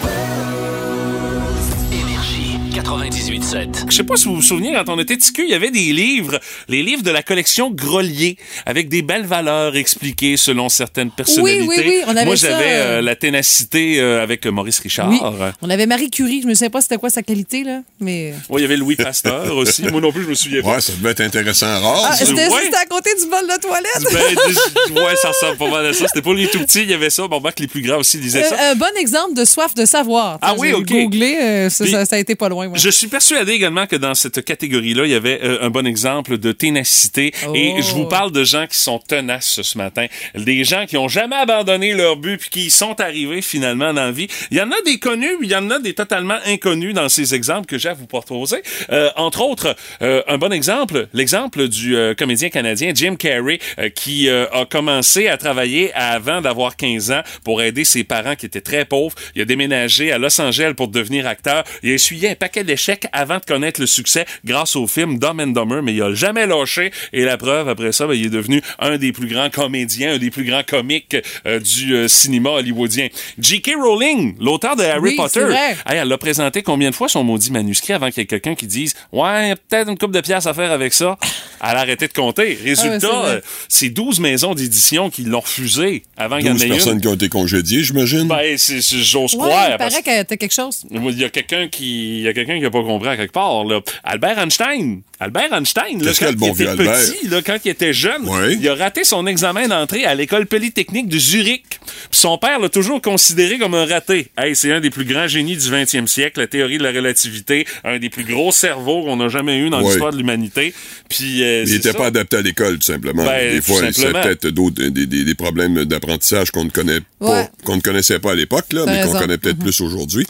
Énergie 98.7. Je sais pas si vous vous souvenez, quand on était petit cul, il y avait des livres, les livres de la collection Grelier, avec des belles valeurs expliquées selon certaines personnalités. oui, oui, on avait Moi, j'avais euh, euh, la ténacité euh, avec Maurice Richard. Oui. Oui. On avait Marie Curie. Je ne sais pas c'était quoi sa qualité, là. Mais. il y avait Louis Pasteur <laughs> aussi. Moi non plus, je me souviens pas. Ouais, ça devait être intéressant rare. Ah, c'était ouais. c'était à côté du bol de toilette. Ben, <laughs> ouais, ça ressemble pas mal à ça. C'était pour les tout petits, il y avait ça. Bon, ben, que les plus grands aussi lisaient ça. Un bon exemple de soif de savoir. Ah oui, OK. googlé, euh, ça, Puis- ça- ça a été pas loin. Ouais, ouais. Je suis persuadé également que dans cette catégorie-là, il y avait euh, un bon exemple de ténacité. Et Oh. je vous parle de gens qui sont tenaces ce matin. Des gens qui ont jamais abandonné leur but puis qui y sont arrivés finalement dans la vie. Il y en a des connus, il y en a des totalement inconnus dans ces exemples que j'ai à vous proposer. Euh, entre autres, euh, un bon exemple, l'exemple du euh, comédien canadien Jim Carrey euh, qui a commencé à travailler avant d'avoir 15 ans pour aider ses parents qui étaient très pauvres. Il a déménagé à Los Angeles pour devenir acteur. Il a essuyé un paquet d'échecs avant de connaître le succès grâce au film Dumb and Dumber, mais il a jamais lâché. Et la preuve, après ça, ben, il est devenu un des plus grands comédiens, un des plus grands comiques euh, du euh, cinéma hollywoodien. J.K. Rowling, l'auteur de Harry Oui, Potter, vrai. Hey, elle l'a présenté combien de fois son maudit manuscrit avant qu'il y ait quelqu'un qui dise Ouais, y a peut-être une coupe de pièces à faire avec ça. Elle a arrêté de compter. Ah ouais, c'est Résultat, euh, c'est 12 maisons d'édition qui l'ont refusé avant qu'il y en 12 ait personnes une. qui ont été congédiées, j'imagine. Ben, j'ose Ouais, croire. il parce- paraît que t'as quelque chose. il y a quelqu'un qui, il y a quelqu'un qui a pas compris à quelque part, là. Albert Einstein. Albert Einstein, là, quand que le bon il était Albert? petit, là, quand il était jeune, Ouais. il a raté son examen d'entrée à l'école polytechnique de Zurich. Puis son père l'a toujours considéré comme un raté. Hey, c'est un des plus grands génies du 20e siècle, la théorie de la relativité, un des plus gros cerveaux qu'on a jamais eu dans Ouais. l'histoire de l'humanité. Puis, euh, Il n'était pas adapté à l'école, tout simplement. Ben, des fois, simplement. peut-être d'autres des, des- des problèmes d'apprentissage qu'on ne connaît pas, qu'on ne connaissait pas à l'époque, là, mais qu'on connaît peut-être plus aujourd'hui.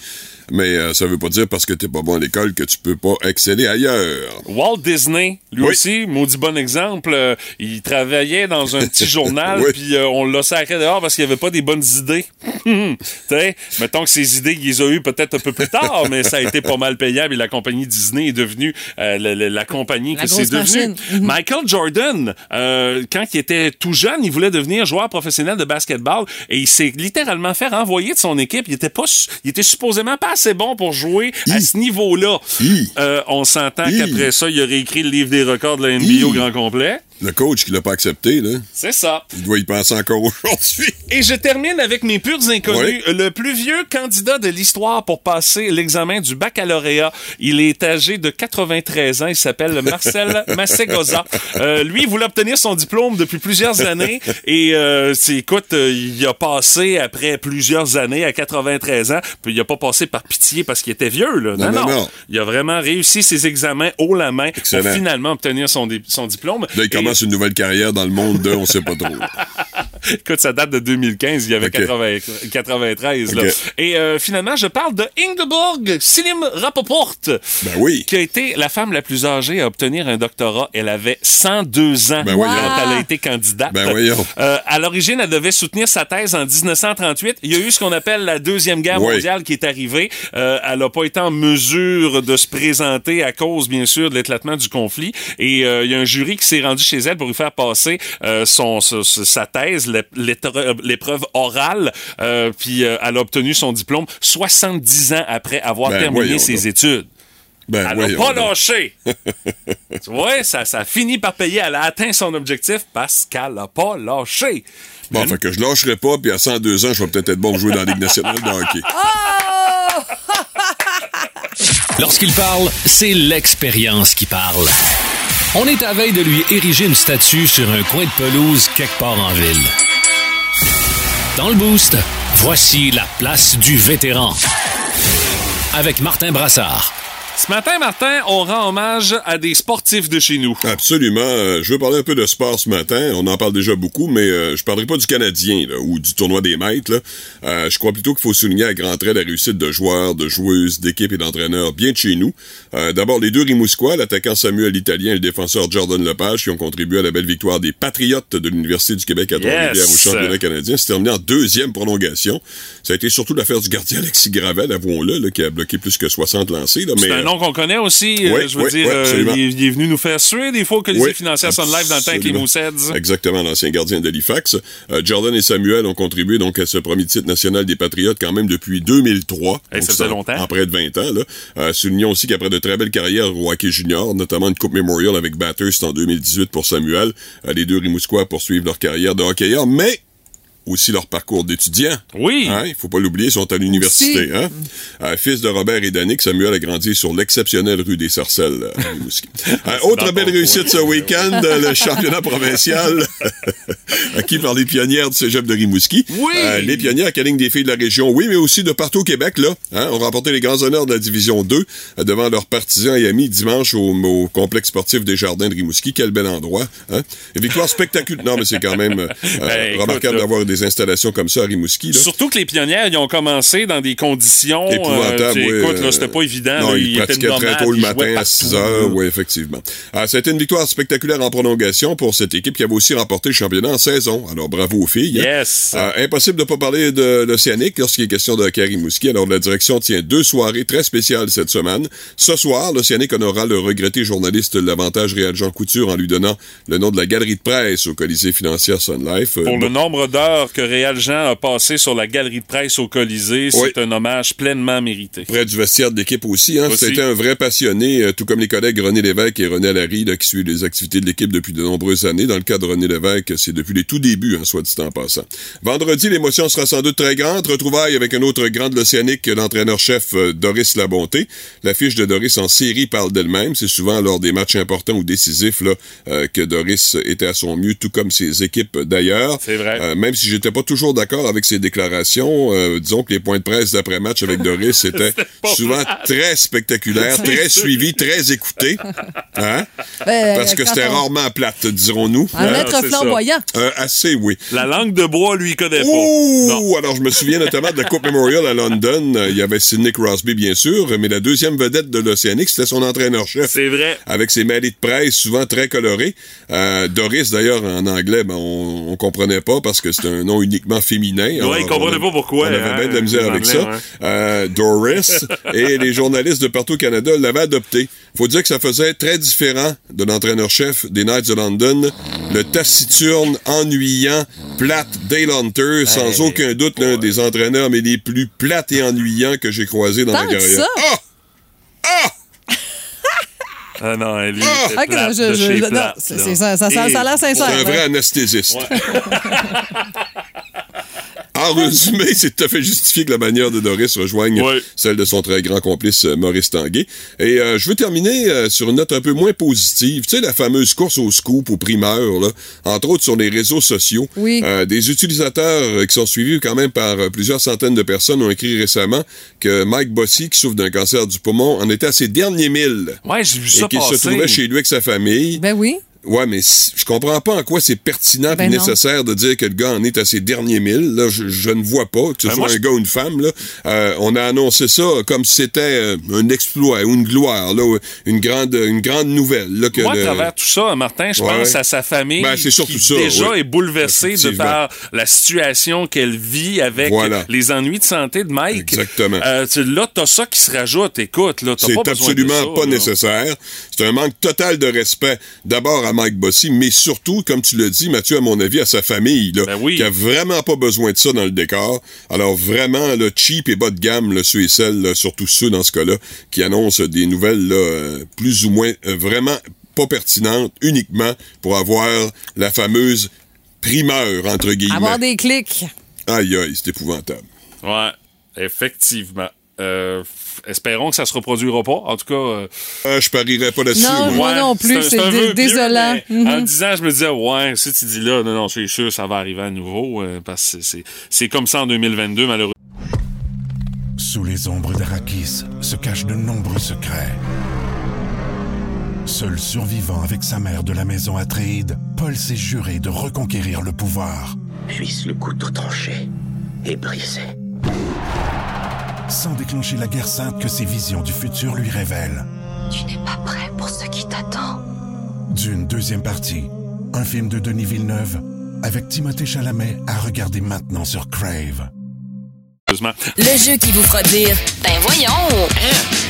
Mais euh, ça veut pas dire parce que t'es pas bon à l'école que tu peux pas exceller ailleurs. Walt Disney, lui Oui. aussi, maudit bon exemple, euh, il travaillait dans un petit <laughs> journal, Oui. puis euh, on l'a sacré dehors parce qu'il avait pas des bonnes idées. <laughs> tu sais, mettons que ses idées, il les a eues peut-être un peu plus tard, mais ça a été pas mal payable et la compagnie Disney est devenue euh, la, la- la compagnie La que c'est devenu. Mhm. Michael Jordan, euh, quand il était tout jeune, il voulait devenir joueur professionnel de basketball et il s'est littéralement fait renvoyer de son équipe. Il était pas, il était supposément pas assez bon pour jouer à ce niveau-là. Euh, on s'entend qu'après ça, il a réécrit le livre des records de la NBA au grand complet. Le coach qui l'a pas accepté, là, C'est ça. il doit y penser encore <laughs> aujourd'hui. Et je termine avec mes purs inconnus. Le plus vieux candidat de l'histoire pour passer l'examen du baccalauréat. Il est âgé de 93 ans. Il s'appelle Marcel <laughs> Massegoza. Euh, lui, il voulait obtenir son diplôme depuis plusieurs années. Et euh, écoute, euh, il a passé après plusieurs années à 93 ans. Puis il a pas passé par pitié parce qu'il était vieux. Là. Non, non, non. Il a vraiment réussi ses examens haut la main Excellent. pour finalement obtenir son, diplôme. Là, il Et- une nouvelle carrière dans le monde de on sait pas trop. <laughs> <laughs> Écoute, ça date de 2015, il y avait Ok. 80 93. Là. Et euh, finalement, je parle de Ingeborg Silim Rapoport, Ben oui. qui a été la femme la plus âgée à obtenir un doctorat. Elle avait 102 ans Ben voyons. quand elle a été candidate. Ben voyons. Euh, à l'origine, elle devait soutenir sa thèse en 1938. Il y a eu ce qu'on appelle la Deuxième Guerre Oui. mondiale qui est arrivée. Euh, elle n'a pas été en mesure de se présenter à cause, bien sûr, de l'éclatement du conflit. Et euh, il y a un jury qui s'est rendu chez elle pour lui faire passer euh, son, sa- sa thèse, l'épreuve orale. Euh, puis euh, elle a obtenu son diplôme 70 ans après avoir Ben, terminé ses donc. études. Ben, Elle n'a pas donc. lâché. <laughs> tu vois, ça, ça a fini par payer. Elle a atteint son objectif parce qu'elle n'a pas lâché. Bon, fait que je lâcherai pas, puis à 102 ans, je vais peut-être être bon pour jouer dans la Ligue nationale de hockey. <laughs> <laughs> Lorsqu'il parle, c'est l'expérience qui parle. On est à veille de lui ériger une statue sur un coin de pelouse quelque part en ville. Dans le boost, voici la place du vétéran. Avec Martin Brassard. Ce matin, Martin, on rend hommage à des sportifs de chez nous. Absolument. Euh, je veux parler un peu de sport ce matin. On en parle déjà beaucoup, mais euh, je parlerai pas du Canadien là, ou du tournoi des maîtres. là. Euh, je crois plutôt qu'il faut souligner à grands traits la réussite de joueurs, de joueuses, d'équipes et d'entraîneurs bien de chez nous. Euh, D'abord, les deux Rimousquois, l'attaquant Samuel Italien et le défenseur Jordan Lepage, qui ont contribué à la belle victoire des Patriotes de l'Université du Québec à Trois-Rivières au Yes! championnat canadien. C'est terminé en deuxième prolongation. Ça a été surtout l'affaire du gardien Alexis Gravel, avouons-le, là, qui a bloqué plus que 60 lancés. Là, mais, nom qu'on connaît aussi. euh, je veux oui, dire, oui, euh, il, est, il est venu nous faire suer des fois que les Oui, financières sont live dans le temps avec les. Mooseheads. Exactement, l'ancien gardien d'Halifax. Euh, Jordan et Samuel ont contribué donc à ce premier titre national des Patriotes quand même depuis 2003. Hey, Donc, ça en- longtemps. En près de 20 ans. Là. Euh, soulignons aussi qu'après de très belles carrières au hockey junior, notamment une Coupe Memorial avec Bathurst en 2018 pour Samuel, les deux Rimousquois poursuivent leur carrière de hockeyeur, mais aussi leur parcours d'étudiants. Oui. Hein, Il faut pas l'oublier, ils sont à l'université. Hein? Euh, fils de Robert et Danick, Samuel a grandi sur l'exceptionnelle rue des Sarcelles euh, à Rimouski. <laughs> Euh, autre belle réussite ce week-end, le championnat provincial <laughs> acquis par les pionnières du cégep de Rimouski. Oui. Euh, les pionnières qui alignent des filles de la région, oui, mais aussi de partout au Québec, là, hein, ont remporté les grands honneurs de la Division 2 euh, devant leurs partisans et amis dimanche au, au complexe sportif des Jardins de Rimouski. Quel bel endroit. Hein? Victoire spectaculaire. Non, mais c'est quand même Ben, remarquable d'avoir des installations comme ça à Rimouski. Là. Surtout que les pionnières, ils ont commencé dans des conditions. euh, Épouvantable, tu sais, oui, écoute, là, euh, c'était pas évident. Non, là, il étaient pratiquait très tôt le ils matin à partout. 6 heures, oui, effectivement. Ah, C'était une victoire spectaculaire en prolongation pour cette équipe qui avait aussi remporté le championnat en saison. Alors, bravo aux filles. hein. Yes. Ah, impossible de ne pas parler de l'Océanique lorsqu'il est question de hockey à Rimouski. Alors, la direction tient deux soirées très spéciales cette semaine. Ce soir, l'Océanique honorera le regretté journaliste de l'avantage Réal Jean Couture en lui donnant le nom de la galerie de presse au Colisée financière Sun Life. Euh, Pour le bon, nombre d'heures que Réal Jean a passé sur la galerie de presse au Colisée, Oui. c'est un hommage pleinement mérité. près du vestiaire de l'équipe aussi. Hein. C'était un vrai passionné, euh, tout comme les collègues René Lévesque et René Larry, là, qui suivent les activités de l'équipe depuis de nombreuses années. Dans le cas de René Lévesque, c'est depuis les tout débuts, hein, soit dit en passant. Vendredi, l'émotion sera sans doute très grande. Retrouvailles avec un autre grand de l'Océanique, l'entraîneur-chef euh, Doris Labonté. La fiche de Doris en série parle d'elle-même. C'est souvent lors des matchs importants ou décisifs là, euh, que Doris était à son mieux, tout comme ses équipes d'ailleurs. C'est vrai. Euh, même si j'étais pas toujours d'accord avec ses déclarations, euh, disons que les points de presse d'après-match avec Doris <laughs> étaient pas souvent très spectaculaires, C'est très sûr. suivis, très écoutés. Hein? Ben, Parce que c'était on- rarement plate, dirons-nous. Un Hein? flamboyant. Euh, assez, oui. La langue de bois, lui, il connaît pas. Non. Alors, je me souviens notamment de la Coupe Memorial à London. Euh, Il y avait Sidney Crosby, bien sûr, mais la deuxième vedette de l'Océanique, c'était son entraîneur-chef. C'est vrai. Avec ses mêlées de presse souvent très colorées. Euh, Doris, d'ailleurs, en anglais, ben, on, on comprenait pas parce que c'est un nom uniquement féminin. Alors, il comprenait on a- pas pourquoi, On avait hein, bien de la misère avec Anglais, ça. ouais. Euh, Doris <laughs> et les journalistes de partout au Canada l'avaient adopté. Faut dire que ça faisait très différent de l'entraîneur-chef des Knights de London, le taciturne, ennuyant, plate Dale Hunter, sans aucun doute l'un des entraîneurs mais les plus plates et ennuyants que j'ai croisés dans Tant ma carrière. Ah! Ah! Ah non, lui, Ah! c'est Ok, plate non, je- de chez plate, là. ça, ça- ça- a l'air sincère. C'est un vrai ouais. anesthésiste. <laughs> <laughs> En <laughs> résumé, c'est tout à fait justifié que la manière de Doris rejoigne Ouais. celle de son très grand complice euh, Maurice Tanguay. Et euh, je veux terminer euh, sur une note un peu moins positive. Tu sais, la fameuse course au scoop, aux primeurs, là, entre autres sur les réseaux sociaux. Oui. Euh, des utilisateurs euh, qui sont suivis quand même par plusieurs centaines de personnes ont écrit récemment que Mike Bossy, qui souffre d'un cancer du poumon, en était à ses derniers milles. Ouais, j'ai vu Et ça qu'il passer. se trouvait chez lui avec sa famille. Ben oui. Ouais, mais je comprends pas en quoi c'est pertinent Ben et non. nécessaire de dire que le gars en est à ses derniers milles. Là, je, je ne vois pas que ce Ben soit moi, un gars ou une femme. Là. Euh, on a annoncé ça comme si c'était euh, un exploit ou une gloire, là, une grande, une grande nouvelle. Là, que Moi, à travers tout ça, Martin, je Ouais. pense à sa famille Ben, c'est qui ça, déjà est bouleversée de par la situation qu'elle vit avec Voilà. les ennuis de santé de Mike. Exactement. Euh, tu- là, t'as ça qui se rajoute. Écoute, là, t'as C'est pas besoin de absolument ça, pas là. nécessaire. C'est un manque total de respect, d'abord à Mike Bossy, mais surtout, comme tu l'as dit, Mathieu, à mon avis, à sa famille, là, Ben oui. qui a vraiment pas besoin de ça dans le décor. Alors vraiment, le cheap et bas de gamme, là, ceux et celles, là, surtout ceux dans ce cas-là, qui annoncent des nouvelles là, euh, plus ou moins euh, vraiment pas pertinentes, uniquement pour avoir la fameuse primeur, entre guillemets. Avoir des clics. Aïe, aïe, c'est épouvantable. Ouais, effectivement. Euh, espérons que ça se reproduira pas. En tout cas. euh, Ah, je parierais pas là-dessus. Non, moi. moi non plus, c'est un dé- vœu pieux, désolant. mais Mhm. En disant, je me disais, ouais, si tu dis là, non, non, c'est sûr, ça va arriver à nouveau. euh, parce que c'est- c'est comme ça en 2022, malheureusement. Sous les ombres d'Arakis se cachent de nombreux secrets. Seul survivant avec sa mère de la maison Atréide, Paul s'est juré de reconquérir le pouvoir. Puisse le couteau tranché et brisé. Sans déclencher la guerre sainte que ses visions du futur lui révèlent. Tu n'es pas prêt pour ce qui t'attend. D'une deuxième partie, un film de Denis Villeneuve avec Timothée Chalamet à regarder maintenant sur Crave. Le jeu qui vous fera dire Ben voyons!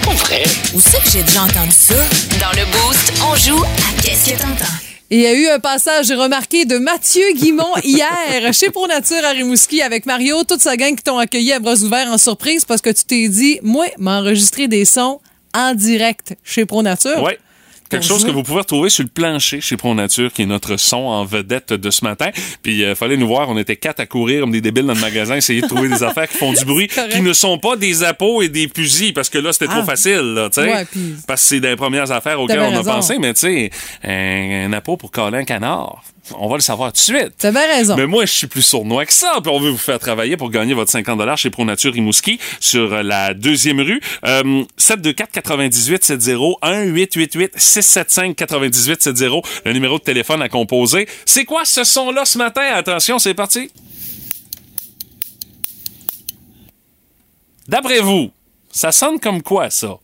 Pas vrai? Où c'est que j'ai déjà entendu ça? Dans le Boost, on joue à Qu'est-ce que t'entends? Il y a eu un passage remarqué de Mathieu Guimont hier <laughs> chez Pro Nature à Rimouski avec Mario, toute sa gang qui t'ont accueilli à bras ouverts en surprise parce que tu t'es dit, moi, m'enregistrer des sons en direct chez Pro Nature. Quelque chose que vous pouvez retrouver sur le plancher chez Pro Nature, qui est notre son en vedette de ce matin. Puis il fallait nous voir, on était quatre à courir comme des débiles dans le magasin, essayer de trouver des <laughs> affaires qui font du bruit, qui ne sont pas des appos et des fusils, parce que là, c'était trop Ah. facile, là, tu sais. Ouais, Parce que c'est des premières affaires auxquelles on a raison. pensé, mais tu sais, un, un appôt pour coller un canard, on va le savoir tout de suite. T'as bien raison. Mais moi, je suis plus sournois que ça. Puis on veut vous faire travailler pour gagner votre 50 chez ProNature Rimouski sur euh, la deuxième rue. Euh, 724-9870, 1-888-675-9870, le numéro de téléphone à composer. C'est quoi ce son-là ce matin? Attention, c'est parti. D'après vous, ça sonne comme quoi, ça?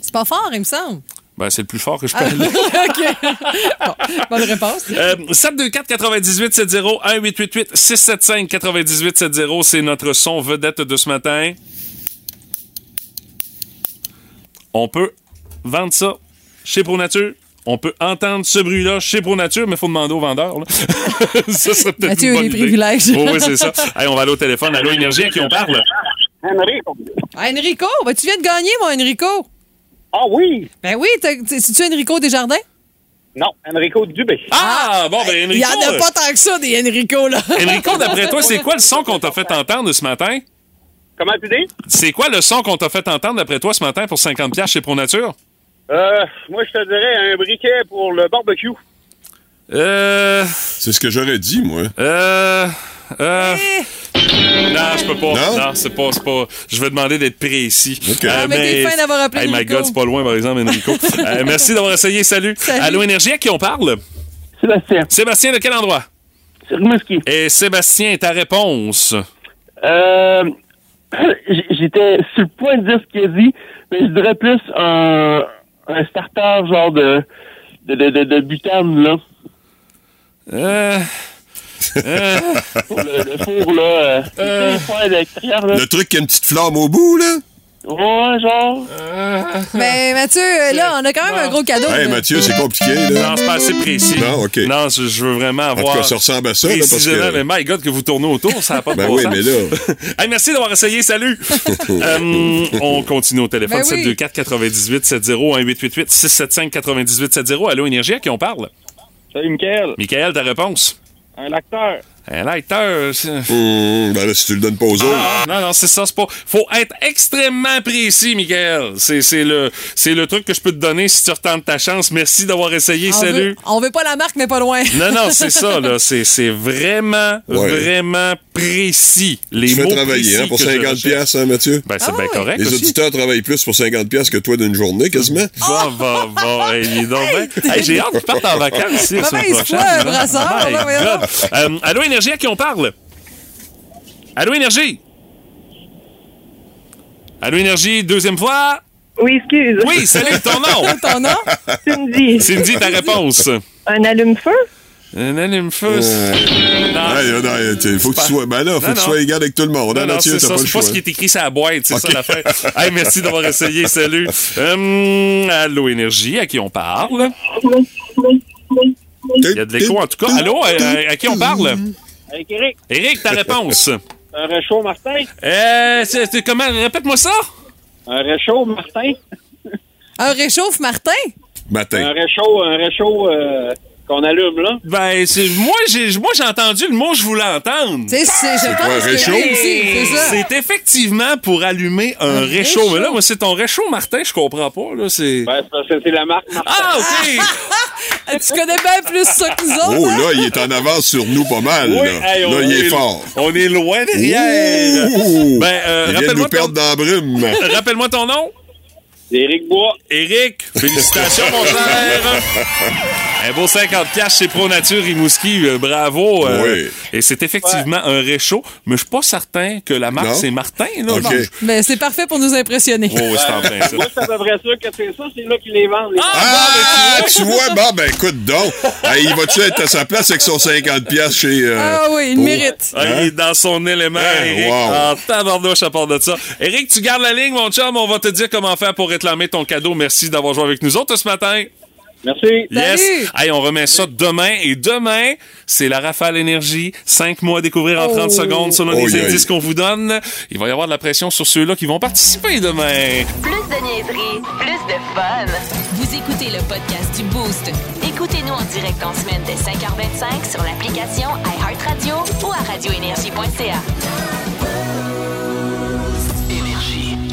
C'est pas fort, il me semble. Ben, c'est le plus fort que je peux Ah, aller. <laughs> OK. Bon, bonne réponse. Euh, 724-9870, 1-888-675-9870, c'est notre son vedette de ce matin. On peut vendre ça chez ProNature. On peut entendre ce bruit-là chez ProNature, mais il faut demander au vendeur. là. <laughs> ça serait peut-être Mathieu une a bonne les idée. privilèges. Oh, oui, c'est ça. Hey, on va aller au téléphone. Allô, Énergie, à qui on parle? Ah, Enrico, ben, tu viens de gagner, mon Enrico. Ah oui? Ben oui, c'est-tu Enrico Desjardins? Non, Enrico Dubé. Ah, bon, ben Il y Enrico. en a pas tant que ça, des Enrico, là. <laughs> Enrico, d'après toi, c'est quoi le son qu'on t'a fait entendre ce matin? Comment tu dis? C'est quoi le son qu'on t'a fait entendre d'après toi ce matin pour 50$ chez ProNature? Euh, moi, je te dirais un briquet pour le barbecue. Euh. C'est ce que j'aurais dit, moi. Euh. Euh. Non, je peux pas. Non? Non, c'est pas, pas. Je vais demander d'être précis. Euh, Ah, mais d'avoir appelé Hey, my. God, c'est pas loin, par exemple, Enrico. <laughs> Euh, merci d'avoir essayé. Salut. Salut. Allô, Énergie, à qui on parle? Sébastien. Sébastien, de quel endroit? C'est Rimouski. Et Sébastien, ta réponse? Euh, <clears throat> j'étais sur le point de dire ce qu'il a dit, mais je dirais plus un, un starter genre de, de, de, de, de butane, là. Euh. Euh, Pour le, le four, là. Euh, Euh. le four à l'extérieur, là. Le truc qui a une petite flamme au bout, là? Ouais, genre. Ben, Mathieu, là, on a quand même un gros cadeau. Hey. Mathieu, c'est compliqué, là. non, c'est pas assez précis. Non, OK. Non, je, je veux vraiment En tout avoir. cas, ça ressemble à ça, là, parce que... mais my God, que vous tournez autour, ça n'a pas de <laughs> Ben bon oui, sens. mais là... <laughs> Hey, merci d'avoir essayé. Salut. <laughs> Euh, on continue au téléphone. Ben oui. 724 98 70 1-888 675 98 70 Allô, Énergie, à qui on parle? Salut, Michael. Michael, ta réponse? Un acteur. Un c'est- Hum, ben là, si tu le donnes pas aux autres... Ah, non, non, c'est ça, c'est pas. Faut être extrêmement précis, Michael. C'est, c'est le, c'est le truc que je peux te donner si tu retentes ta chance. Merci d'avoir essayé. On Salut. veut, on veut pas la marque, mais pas loin. Non, non, c'est ça, là. <laughs> C'est, c'est vraiment, Ouais. vraiment précis. Les Tu fais mots travailler, précis hein, pour que je 50 recherche. piastres, hein, Mathieu? Ben, c'est Ah bien correct. Les aussi. auditeurs travaillent plus pour 50 piastres que toi d'une journée, quasiment. Va, va, va. Hey, dis donc ben. Hey, j'ai hâte qu'ils partent en vacances ici Maman, semaine il se prochaine. hein. brassard, là. Euh, Énergie, à qui on parle? Allô, Énergie? Allô, Énergie, deuxième fois? Oui, excuse. Oui, salut, ton nom? <laughs> Ton nom? Cindy. Cindy, ta réponse? Un allume-feu? Un allume-feu. Euh, Non, non, il faut que tu sois... Ben là, faut Non, que tu non. sois égal avec tout le monde, hein, Non, non, c'est ça. C'est pas ce qui est écrit sur la boîte, c'est ça Ok. l'affaire. Hey, merci d'avoir essayé. Salut. <laughs> Hum, allô, Énergie, à qui on parle? Il y a de l'écho, en tout cas. Allô, à, à qui on parle? Avec Eric. Éric, ta réponse? <laughs> Un réchaud Martin? Euh, c'est, c'est comment? Répète-moi ça. Un réchaud Martin? Un réchauffe Martin? Matin. Un réchaud, un réchaud euh, qu'on allume, là? Ben, c'est, moi, j'ai, moi, j'ai entendu le mot, je voulais entendre. Tu sais, c'est, je quoi, un pense que c'est. C'est effectivement pour allumer un, Un réchaud. réchaud. Mais là, moi, c'est ton réchaud, Martin, je comprends pas, là, c'est... Ben, c'est la marque Martin. Ah, OK! <laughs> Tu connais bien plus ça que nous autres. Oh, hein? là, il est en avance sur nous pas mal, Oui, là. hey, Là, il est est- fort. On est loin derrière. Ouh! Ben, euh, il vient de rappelle-moi nous perdre ton- dans la brume. <laughs> Rappelle-moi ton nom? C'est Eric Bois. Éric, félicitations, mon cher. <laughs> Un beau 50 piastres chez Pro Nature Rimouski, euh, bravo. euh, Oui. Et c'est effectivement un réchaud, mais je suis pas certain que la marque c'est Martin. Là. Mais c'est parfait pour nous impressionner. Oh, oui, c'est en plein ça. Moi, c'est à peu près sûr que c'est ça. C'est là qu'ils les vendent. les- Ah, tu vois, bon, ben écoute donc. <laughs> Hey, il va-tu être à sa place avec son 50 piastres chez... euh, Ah oui, il pour- mérite. Ah, Il est dans son élément, Hein, Eric. wow. En tabarnouche à part de ça. Eric, tu gardes la ligne, mon chum. On va te dire comment faire pour réclamer ton cadeau. Merci d'avoir joué avec nous autres ce matin. Merci. Yes. Hey, on remet ça demain. Et demain, c'est la Rafale Énergie. Cinq mois à découvrir en 30 Oh. secondes selon Oh, les yeah. indices qu'on vous donne. Il va y avoir de la pression sur ceux-là qui vont participer demain. Plus de niaiserie, plus de fun. Vous écoutez le podcast du Boost. Écoutez-nous en direct en semaine dès 5h25 sur l'application iHeartRadio ou à radioénergie.ca.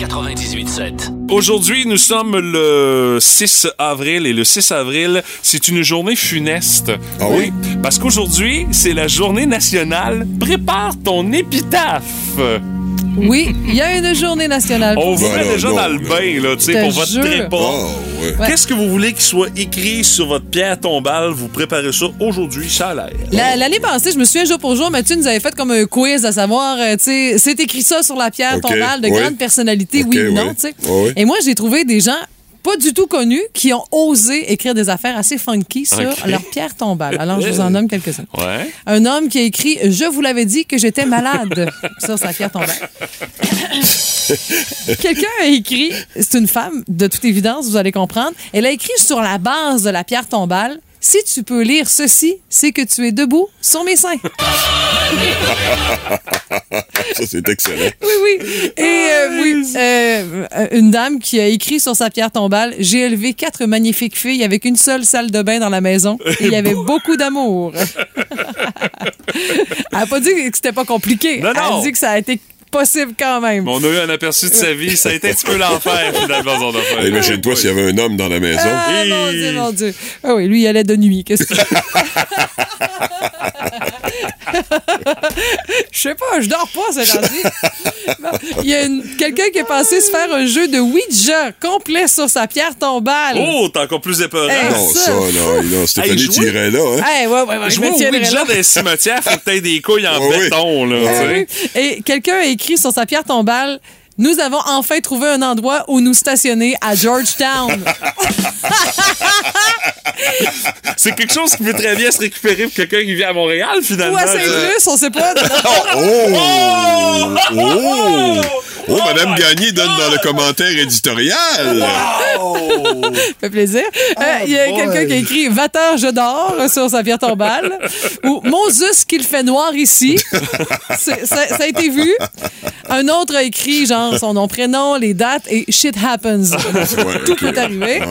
Énergie 98.7. Aujourd'hui, nous sommes le 6 avril et le 6 avril, c'est une journée funeste. Ah oui? Parce qu'aujourd'hui, c'est la journée nationale Prépare ton épitaphe. Oui, il y a une journée nationale. On vous met déjà non, dans le là. bain, là, tu sais, pour votre jure. trépas. Ah, ouais. Ouais. Qu'est-ce que vous voulez qu'il soit écrit sur votre pierre tombale? Vous préparez ça aujourd'hui, ça a l'air. La- L'année passée, je me souviens jour pour jour, Mathieu nous avait fait comme un quiz à savoir, euh, tu sais, c'est écrit ça sur la pierre tombale de ouais. grandes personnalités, Ok, oui ou non, tu sais. Ouais, ouais. Et moi, j'ai trouvé des gens pas du tout connus qui ont osé écrire des affaires assez funky sur leur pierre tombale. Alors, je vous en nomme quelques-uns. Ouais. Un homme qui a écrit Je vous l'avais dit que j'étais malade <laughs> sur sa pierre tombale. <laughs> Quelqu'un a écrit, c'est une femme, de toute évidence, vous allez comprendre. Elle a écrit sur la base de la pierre tombale Si tu peux lire ceci, c'est que tu es debout sur mes seins. <laughs> Ça, c'est excellent. Oui, oui. Et euh, oui, euh, une dame qui a écrit sur sa pierre tombale J'ai élevé quatre magnifiques filles avec une seule salle de bain dans la maison <laughs> et il y avait beaucoup d'amour. <laughs> Elle n'a pas dit que c'était pas compliqué. Non, Elle a non. dit que ça a été possible quand même. On a eu un aperçu de sa vie. Ça a été un petit peu l'enfer, finalement, son affaire. Imagine-toi s'il y avait un homme dans la maison. Ah, mon Dieu, mon Dieu. Ah oui, lui, il allait de nuit. Qu'est-ce que <laughs> Je sais pas, je dors pas cette année. Il y a quelqu'un qui est passé se faire un jeu de Ouija complet sur sa pierre tombale. Oh, t'es encore plus épeurant. Hey, Non, ça. ça, là, non, Stéphanie Hey, là, hein? Hey, ouais, ouais, ouais, je Jouer me Ouija là. dans les cimetières, faut que t'aies des couilles en Ouais, <laughs> oui. béton, là, Ah oui. Et quelqu'un a écrit sur sa pierre tombale Nous avons enfin trouvé un endroit où nous stationner à Georgetown. <laughs> C'est quelque chose qui peut très bien se récupérer pour quelqu'un qui vit à Montréal, finalement. Ou à Saint-Plus, on sait pas. <laughs> Oh! Oh! Oh, Madame Gagné donne dans le commentaire éditorial. Ça fait plaisir. Euh, Il y a quelqu'un qui a écrit Vateur, je dors sur sa pierre tombale. <laughs> Ou Mon Zeus, qu'il fait noir ici. Ça, ça a été vu. Un autre a écrit, genre, son nom, prénom, les dates et shit happens. <laughs> Tout peut arriver.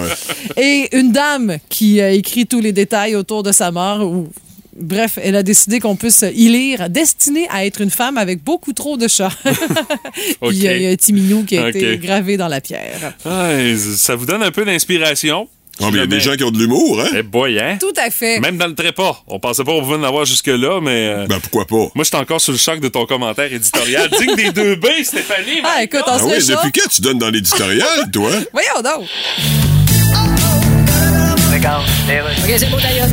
Et une dame qui a écrit tous les détails autour de sa mort. Ou, bref, elle a décidé qu'on puisse y lire Destinée à être une femme avec beaucoup trop de chats. <laughs> Puis il y a- il y a un petit minou qui a été gravé dans la pierre. Ça vous donne un peu d'inspiration. Ah, mais il y a des gens qui ont de l'humour, hein? Eh boy, hein? Tout à fait. Même dans le trépas. On pensait pas qu'on pouvait en avoir jusque-là, mais. euh, Ben, pourquoi pas? Moi, j'étais encore sous le choc de ton commentaire éditorial. <laughs> Digne des deux B, Stéphanie! Ah, écoute, on Ah se oui, depuis quand tu donnes dans l'éditorial, toi? <laughs> Voyons donc. Regarde, OK, c'est beau, d'ailleurs.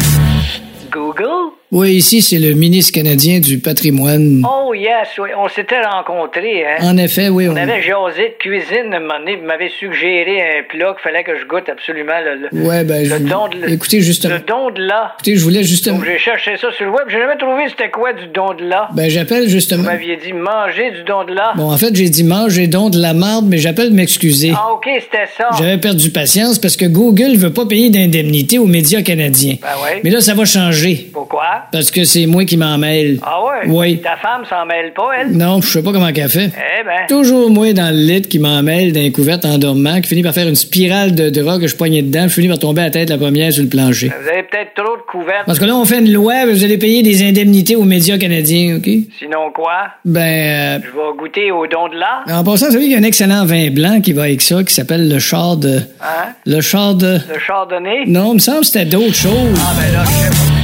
Google? Oui, ici, c'est le ministre canadien du patrimoine. Oh yes, oui, on s'était rencontrés, hein? En effet, oui. On On... avait jasé de cuisine un moment donné, vous m'avez suggéré un plat qu'il fallait que je goûte absolument. Le, le, Ouais, ben, le je- don de écoutez, justement. Le don de là. Écoutez, je voulais justement. J'ai cherché ça sur le web, j'ai jamais trouvé c'était quoi du don de là. Ben, j'appelle Vous justement. m'aviez dit manger du don de là. Bon, en fait, j'ai dit manger donc de la marde, mais j'appelle m'excuser. Ah, ok, c'était ça. J'avais perdu patience parce que Google veut pas payer d'indemnité aux médias canadiens. Ben ouais. Mais là, ça va changer. Pourquoi? Parce que c'est moi qui m'en mêle. Ah ouais? Oui. Ta femme s'en mêle pas, elle? Non, je sais pas comment qu'elle fait. Eh ben. Toujours moi dans le lit qui m'en mêle d'un couvert en dormant, qui finit par faire une spirale de drogue que je poignais dedans, je finis par tomber à la tête la première sur le plancher. Vous avez peut-être trop de couvertes. Parce que là, on fait une loi, vous allez payer des indemnités aux médias canadiens, OK? Sinon quoi? Ben, Je vais goûter au don de là. euh, en passant, vous savez qu'il y a un excellent vin blanc qui va avec ça, qui s'appelle le char de... Hein? Le char de... Le chardonnay? Non, il me semble que c'était d'autres choses. Ah ben là, je sais pas,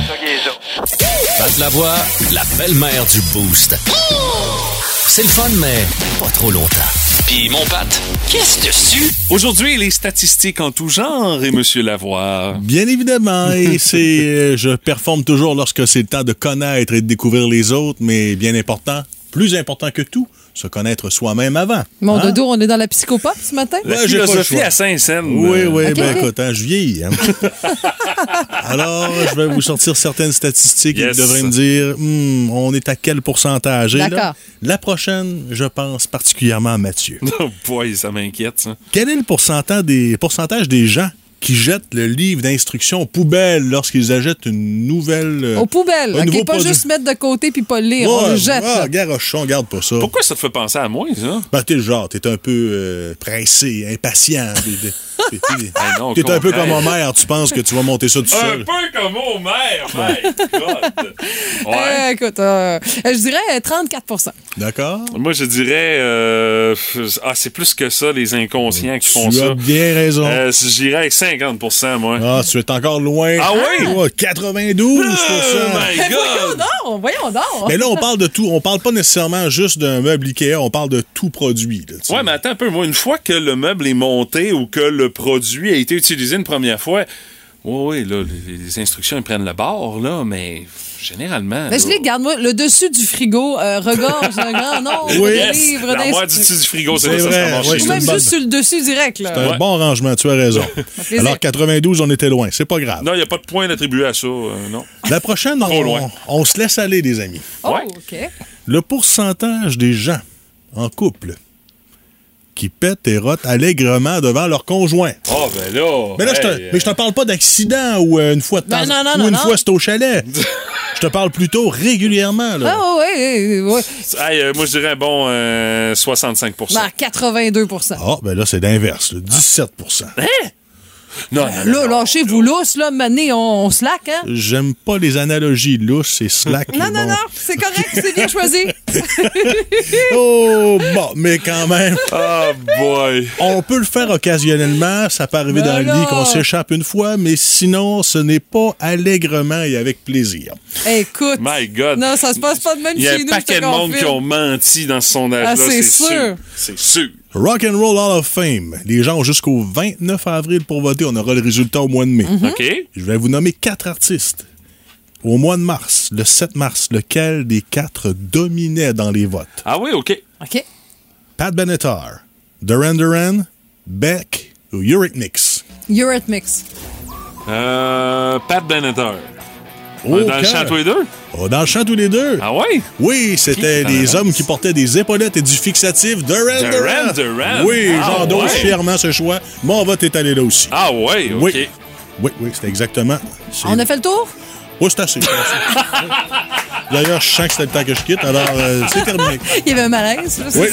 Passe la voix, la belle-mère du Boost. C'est le fun, mais pas trop longtemps. Puis mon pâte, qu'est-ce dessus? Aujourd'hui, les statistiques en tout genre et Monsieur Lavoie. Bien évidemment, et <laughs> c'est, euh, je performe toujours lorsque c'est le temps de connaître et de découvrir les autres, mais bien important, plus important que tout, se connaître soi-même avant. Mon Hein? dodo, on est dans la psychopathe ce matin? La Ouais, j'ai pas le philosophie choix. à Saint-Saëns. Oui, oui, Ok, ben écoute, hein, je vieillis. hein. <laughs> Alors, je vais vous sortir certaines statistiques Yes. et vous devrez me dire, hmm, on est à quel pourcentage? Et là, D'accord. La prochaine, je pense particulièrement à Mathieu. <laughs> Oh boy, ça m'inquiète, ça. Quel est le pourcentage des, pourcentage des gens qui jettent le livre d'instructions aux poubelles lorsqu'ils achètent une nouvelle. euh, Aux poubelles. un OK, nouveau pas produit. juste mettre de côté puis pas le lire. on Ouais, le jette. ah, garochon, garde pas ça. Pourquoi ça te fait penser à moi, ça? Ben, t'es le genre, t'es un peu euh, pressé, impatient. T'es- T'es <laughs> un peu comme Homer, tu penses que tu vas monter ça tout Un seul. peu comme Homer, my God. Ouais. Euh, écoute, euh, je dirais 34% D'accord? Moi, je dirais. euh, ah, c'est plus que ça, les inconscients qui font Tu ça. as bien raison. Euh, J'irais avec 50 moi. Ah, tu es encore loin. Ah oui? Ouais, 92 Oh my Voyons God! donc, voyons donc. Mais là, on parle de tout. On parle pas nécessairement juste d'un meuble Ikea, on parle de tout produit. là. Ouais, mais attends un peu. Moi, une fois que le meuble est monté ou que le produit a été utilisé une première fois, oui, oui, là, les, les instructions, ils prennent le bord, là, mais généralement. Mais je les garde-moi. Le dessus du frigo euh, regorge d'un grand nombre <laughs> Oui. de Yes! livres La moitié d'instructions. du frigo, c'est ça, ça vrai, marche ouais, Ou même bonne- juste sur le dessus direct. Là. C'est un bon rangement, tu as raison. <laughs> Alors, 92, on était loin. C'est pas grave. Non, il n'y a pas de point attribué à ça, euh, non. La prochaine, Trop on, loin. on se laisse aller, les amis. Oh, Ouais. OK. Le pourcentage des gens en couple qui pètent et rotent allègrement devant leur conjoint. Oh, ben là. Mais là, je te, hey, mais je te parle pas d'accident ou euh, une fois de temps Ben non, non, ou non, une non. fois c'est au chalet. je te parle plutôt régulièrement. Là. Ah, oui, oui, oui. Hey, euh, moi, je dirais, bon, euh, 65% Ben, 82% Ah, ben là, c'est l'inverse. là, 17 Non, non, non. Là, lâchez-vous lousse, là, mané, on, on slack, hein? J'aime pas les analogies lousses et slack. Non, non, bon. non, c'est correct, c'est bien choisi. <laughs> Oh, bon, mais quand même. Oh boy. On peut le faire occasionnellement. Ça peut arriver dans le là. lit qu'on s'échappe une fois, mais sinon, ce n'est pas allègrement et avec plaisir. Écoute. My God. Non, ça se passe pas de même Il y a chez un nous, paquet de monde qui ont menti dans ce sondage-là. Ah, c'est sûr. C'est sûr. Rock and Roll Hall of Fame. Les gens ont jusqu'au 29 avril pour voter. On aura le résultat au mois de mai. Mhm. OK. Je vais vous nommer quatre artistes. Au mois de mars, le 7 mars, lequel des quatre dominait dans les votes? Ah oui, OK. OK. Pat Benatar, Duran Duran, Beck ou Eurythmics? Eurythmics. Euh, Pat Benatar. Au dans le chant tous les deux? Oh, dans le chant tous les deux. Ah ouais? Oui, c'était Qui? des hommes qui portaient des épaulettes et du fixatif Duran Duran Duran. Oui, Ah j'endosse ouais. fièrement ce choix. Mon vote est allé là aussi. Ah ouais, OK. Oui. Oui, oui, c'est exactement. c'est- On a fait le tour? Oui, c'est assez. D'ailleurs, je sens que c'était le temps que je quitte, alors euh, c'est terminé. Il y avait un malaise, là, c'est Oui.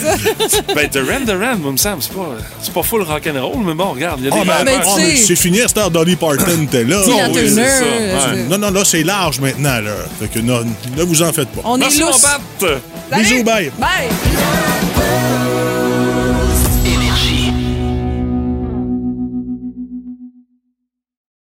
ça? <laughs> Ben, Duran Duran, moi, me semble, c'est pas, c'est pas full rock'n'roll, mais bon, regarde, il y a Ah, des ben, ben, ah, sais- c'est fini à cette heure, Dolly Parton était là. Tina oui, Turner. c'est ça, euh, ouais. Non, non, là, c'est large maintenant, là. Fait que non, ne vous en faites pas. On est Merci. Bisous, bye. Bye!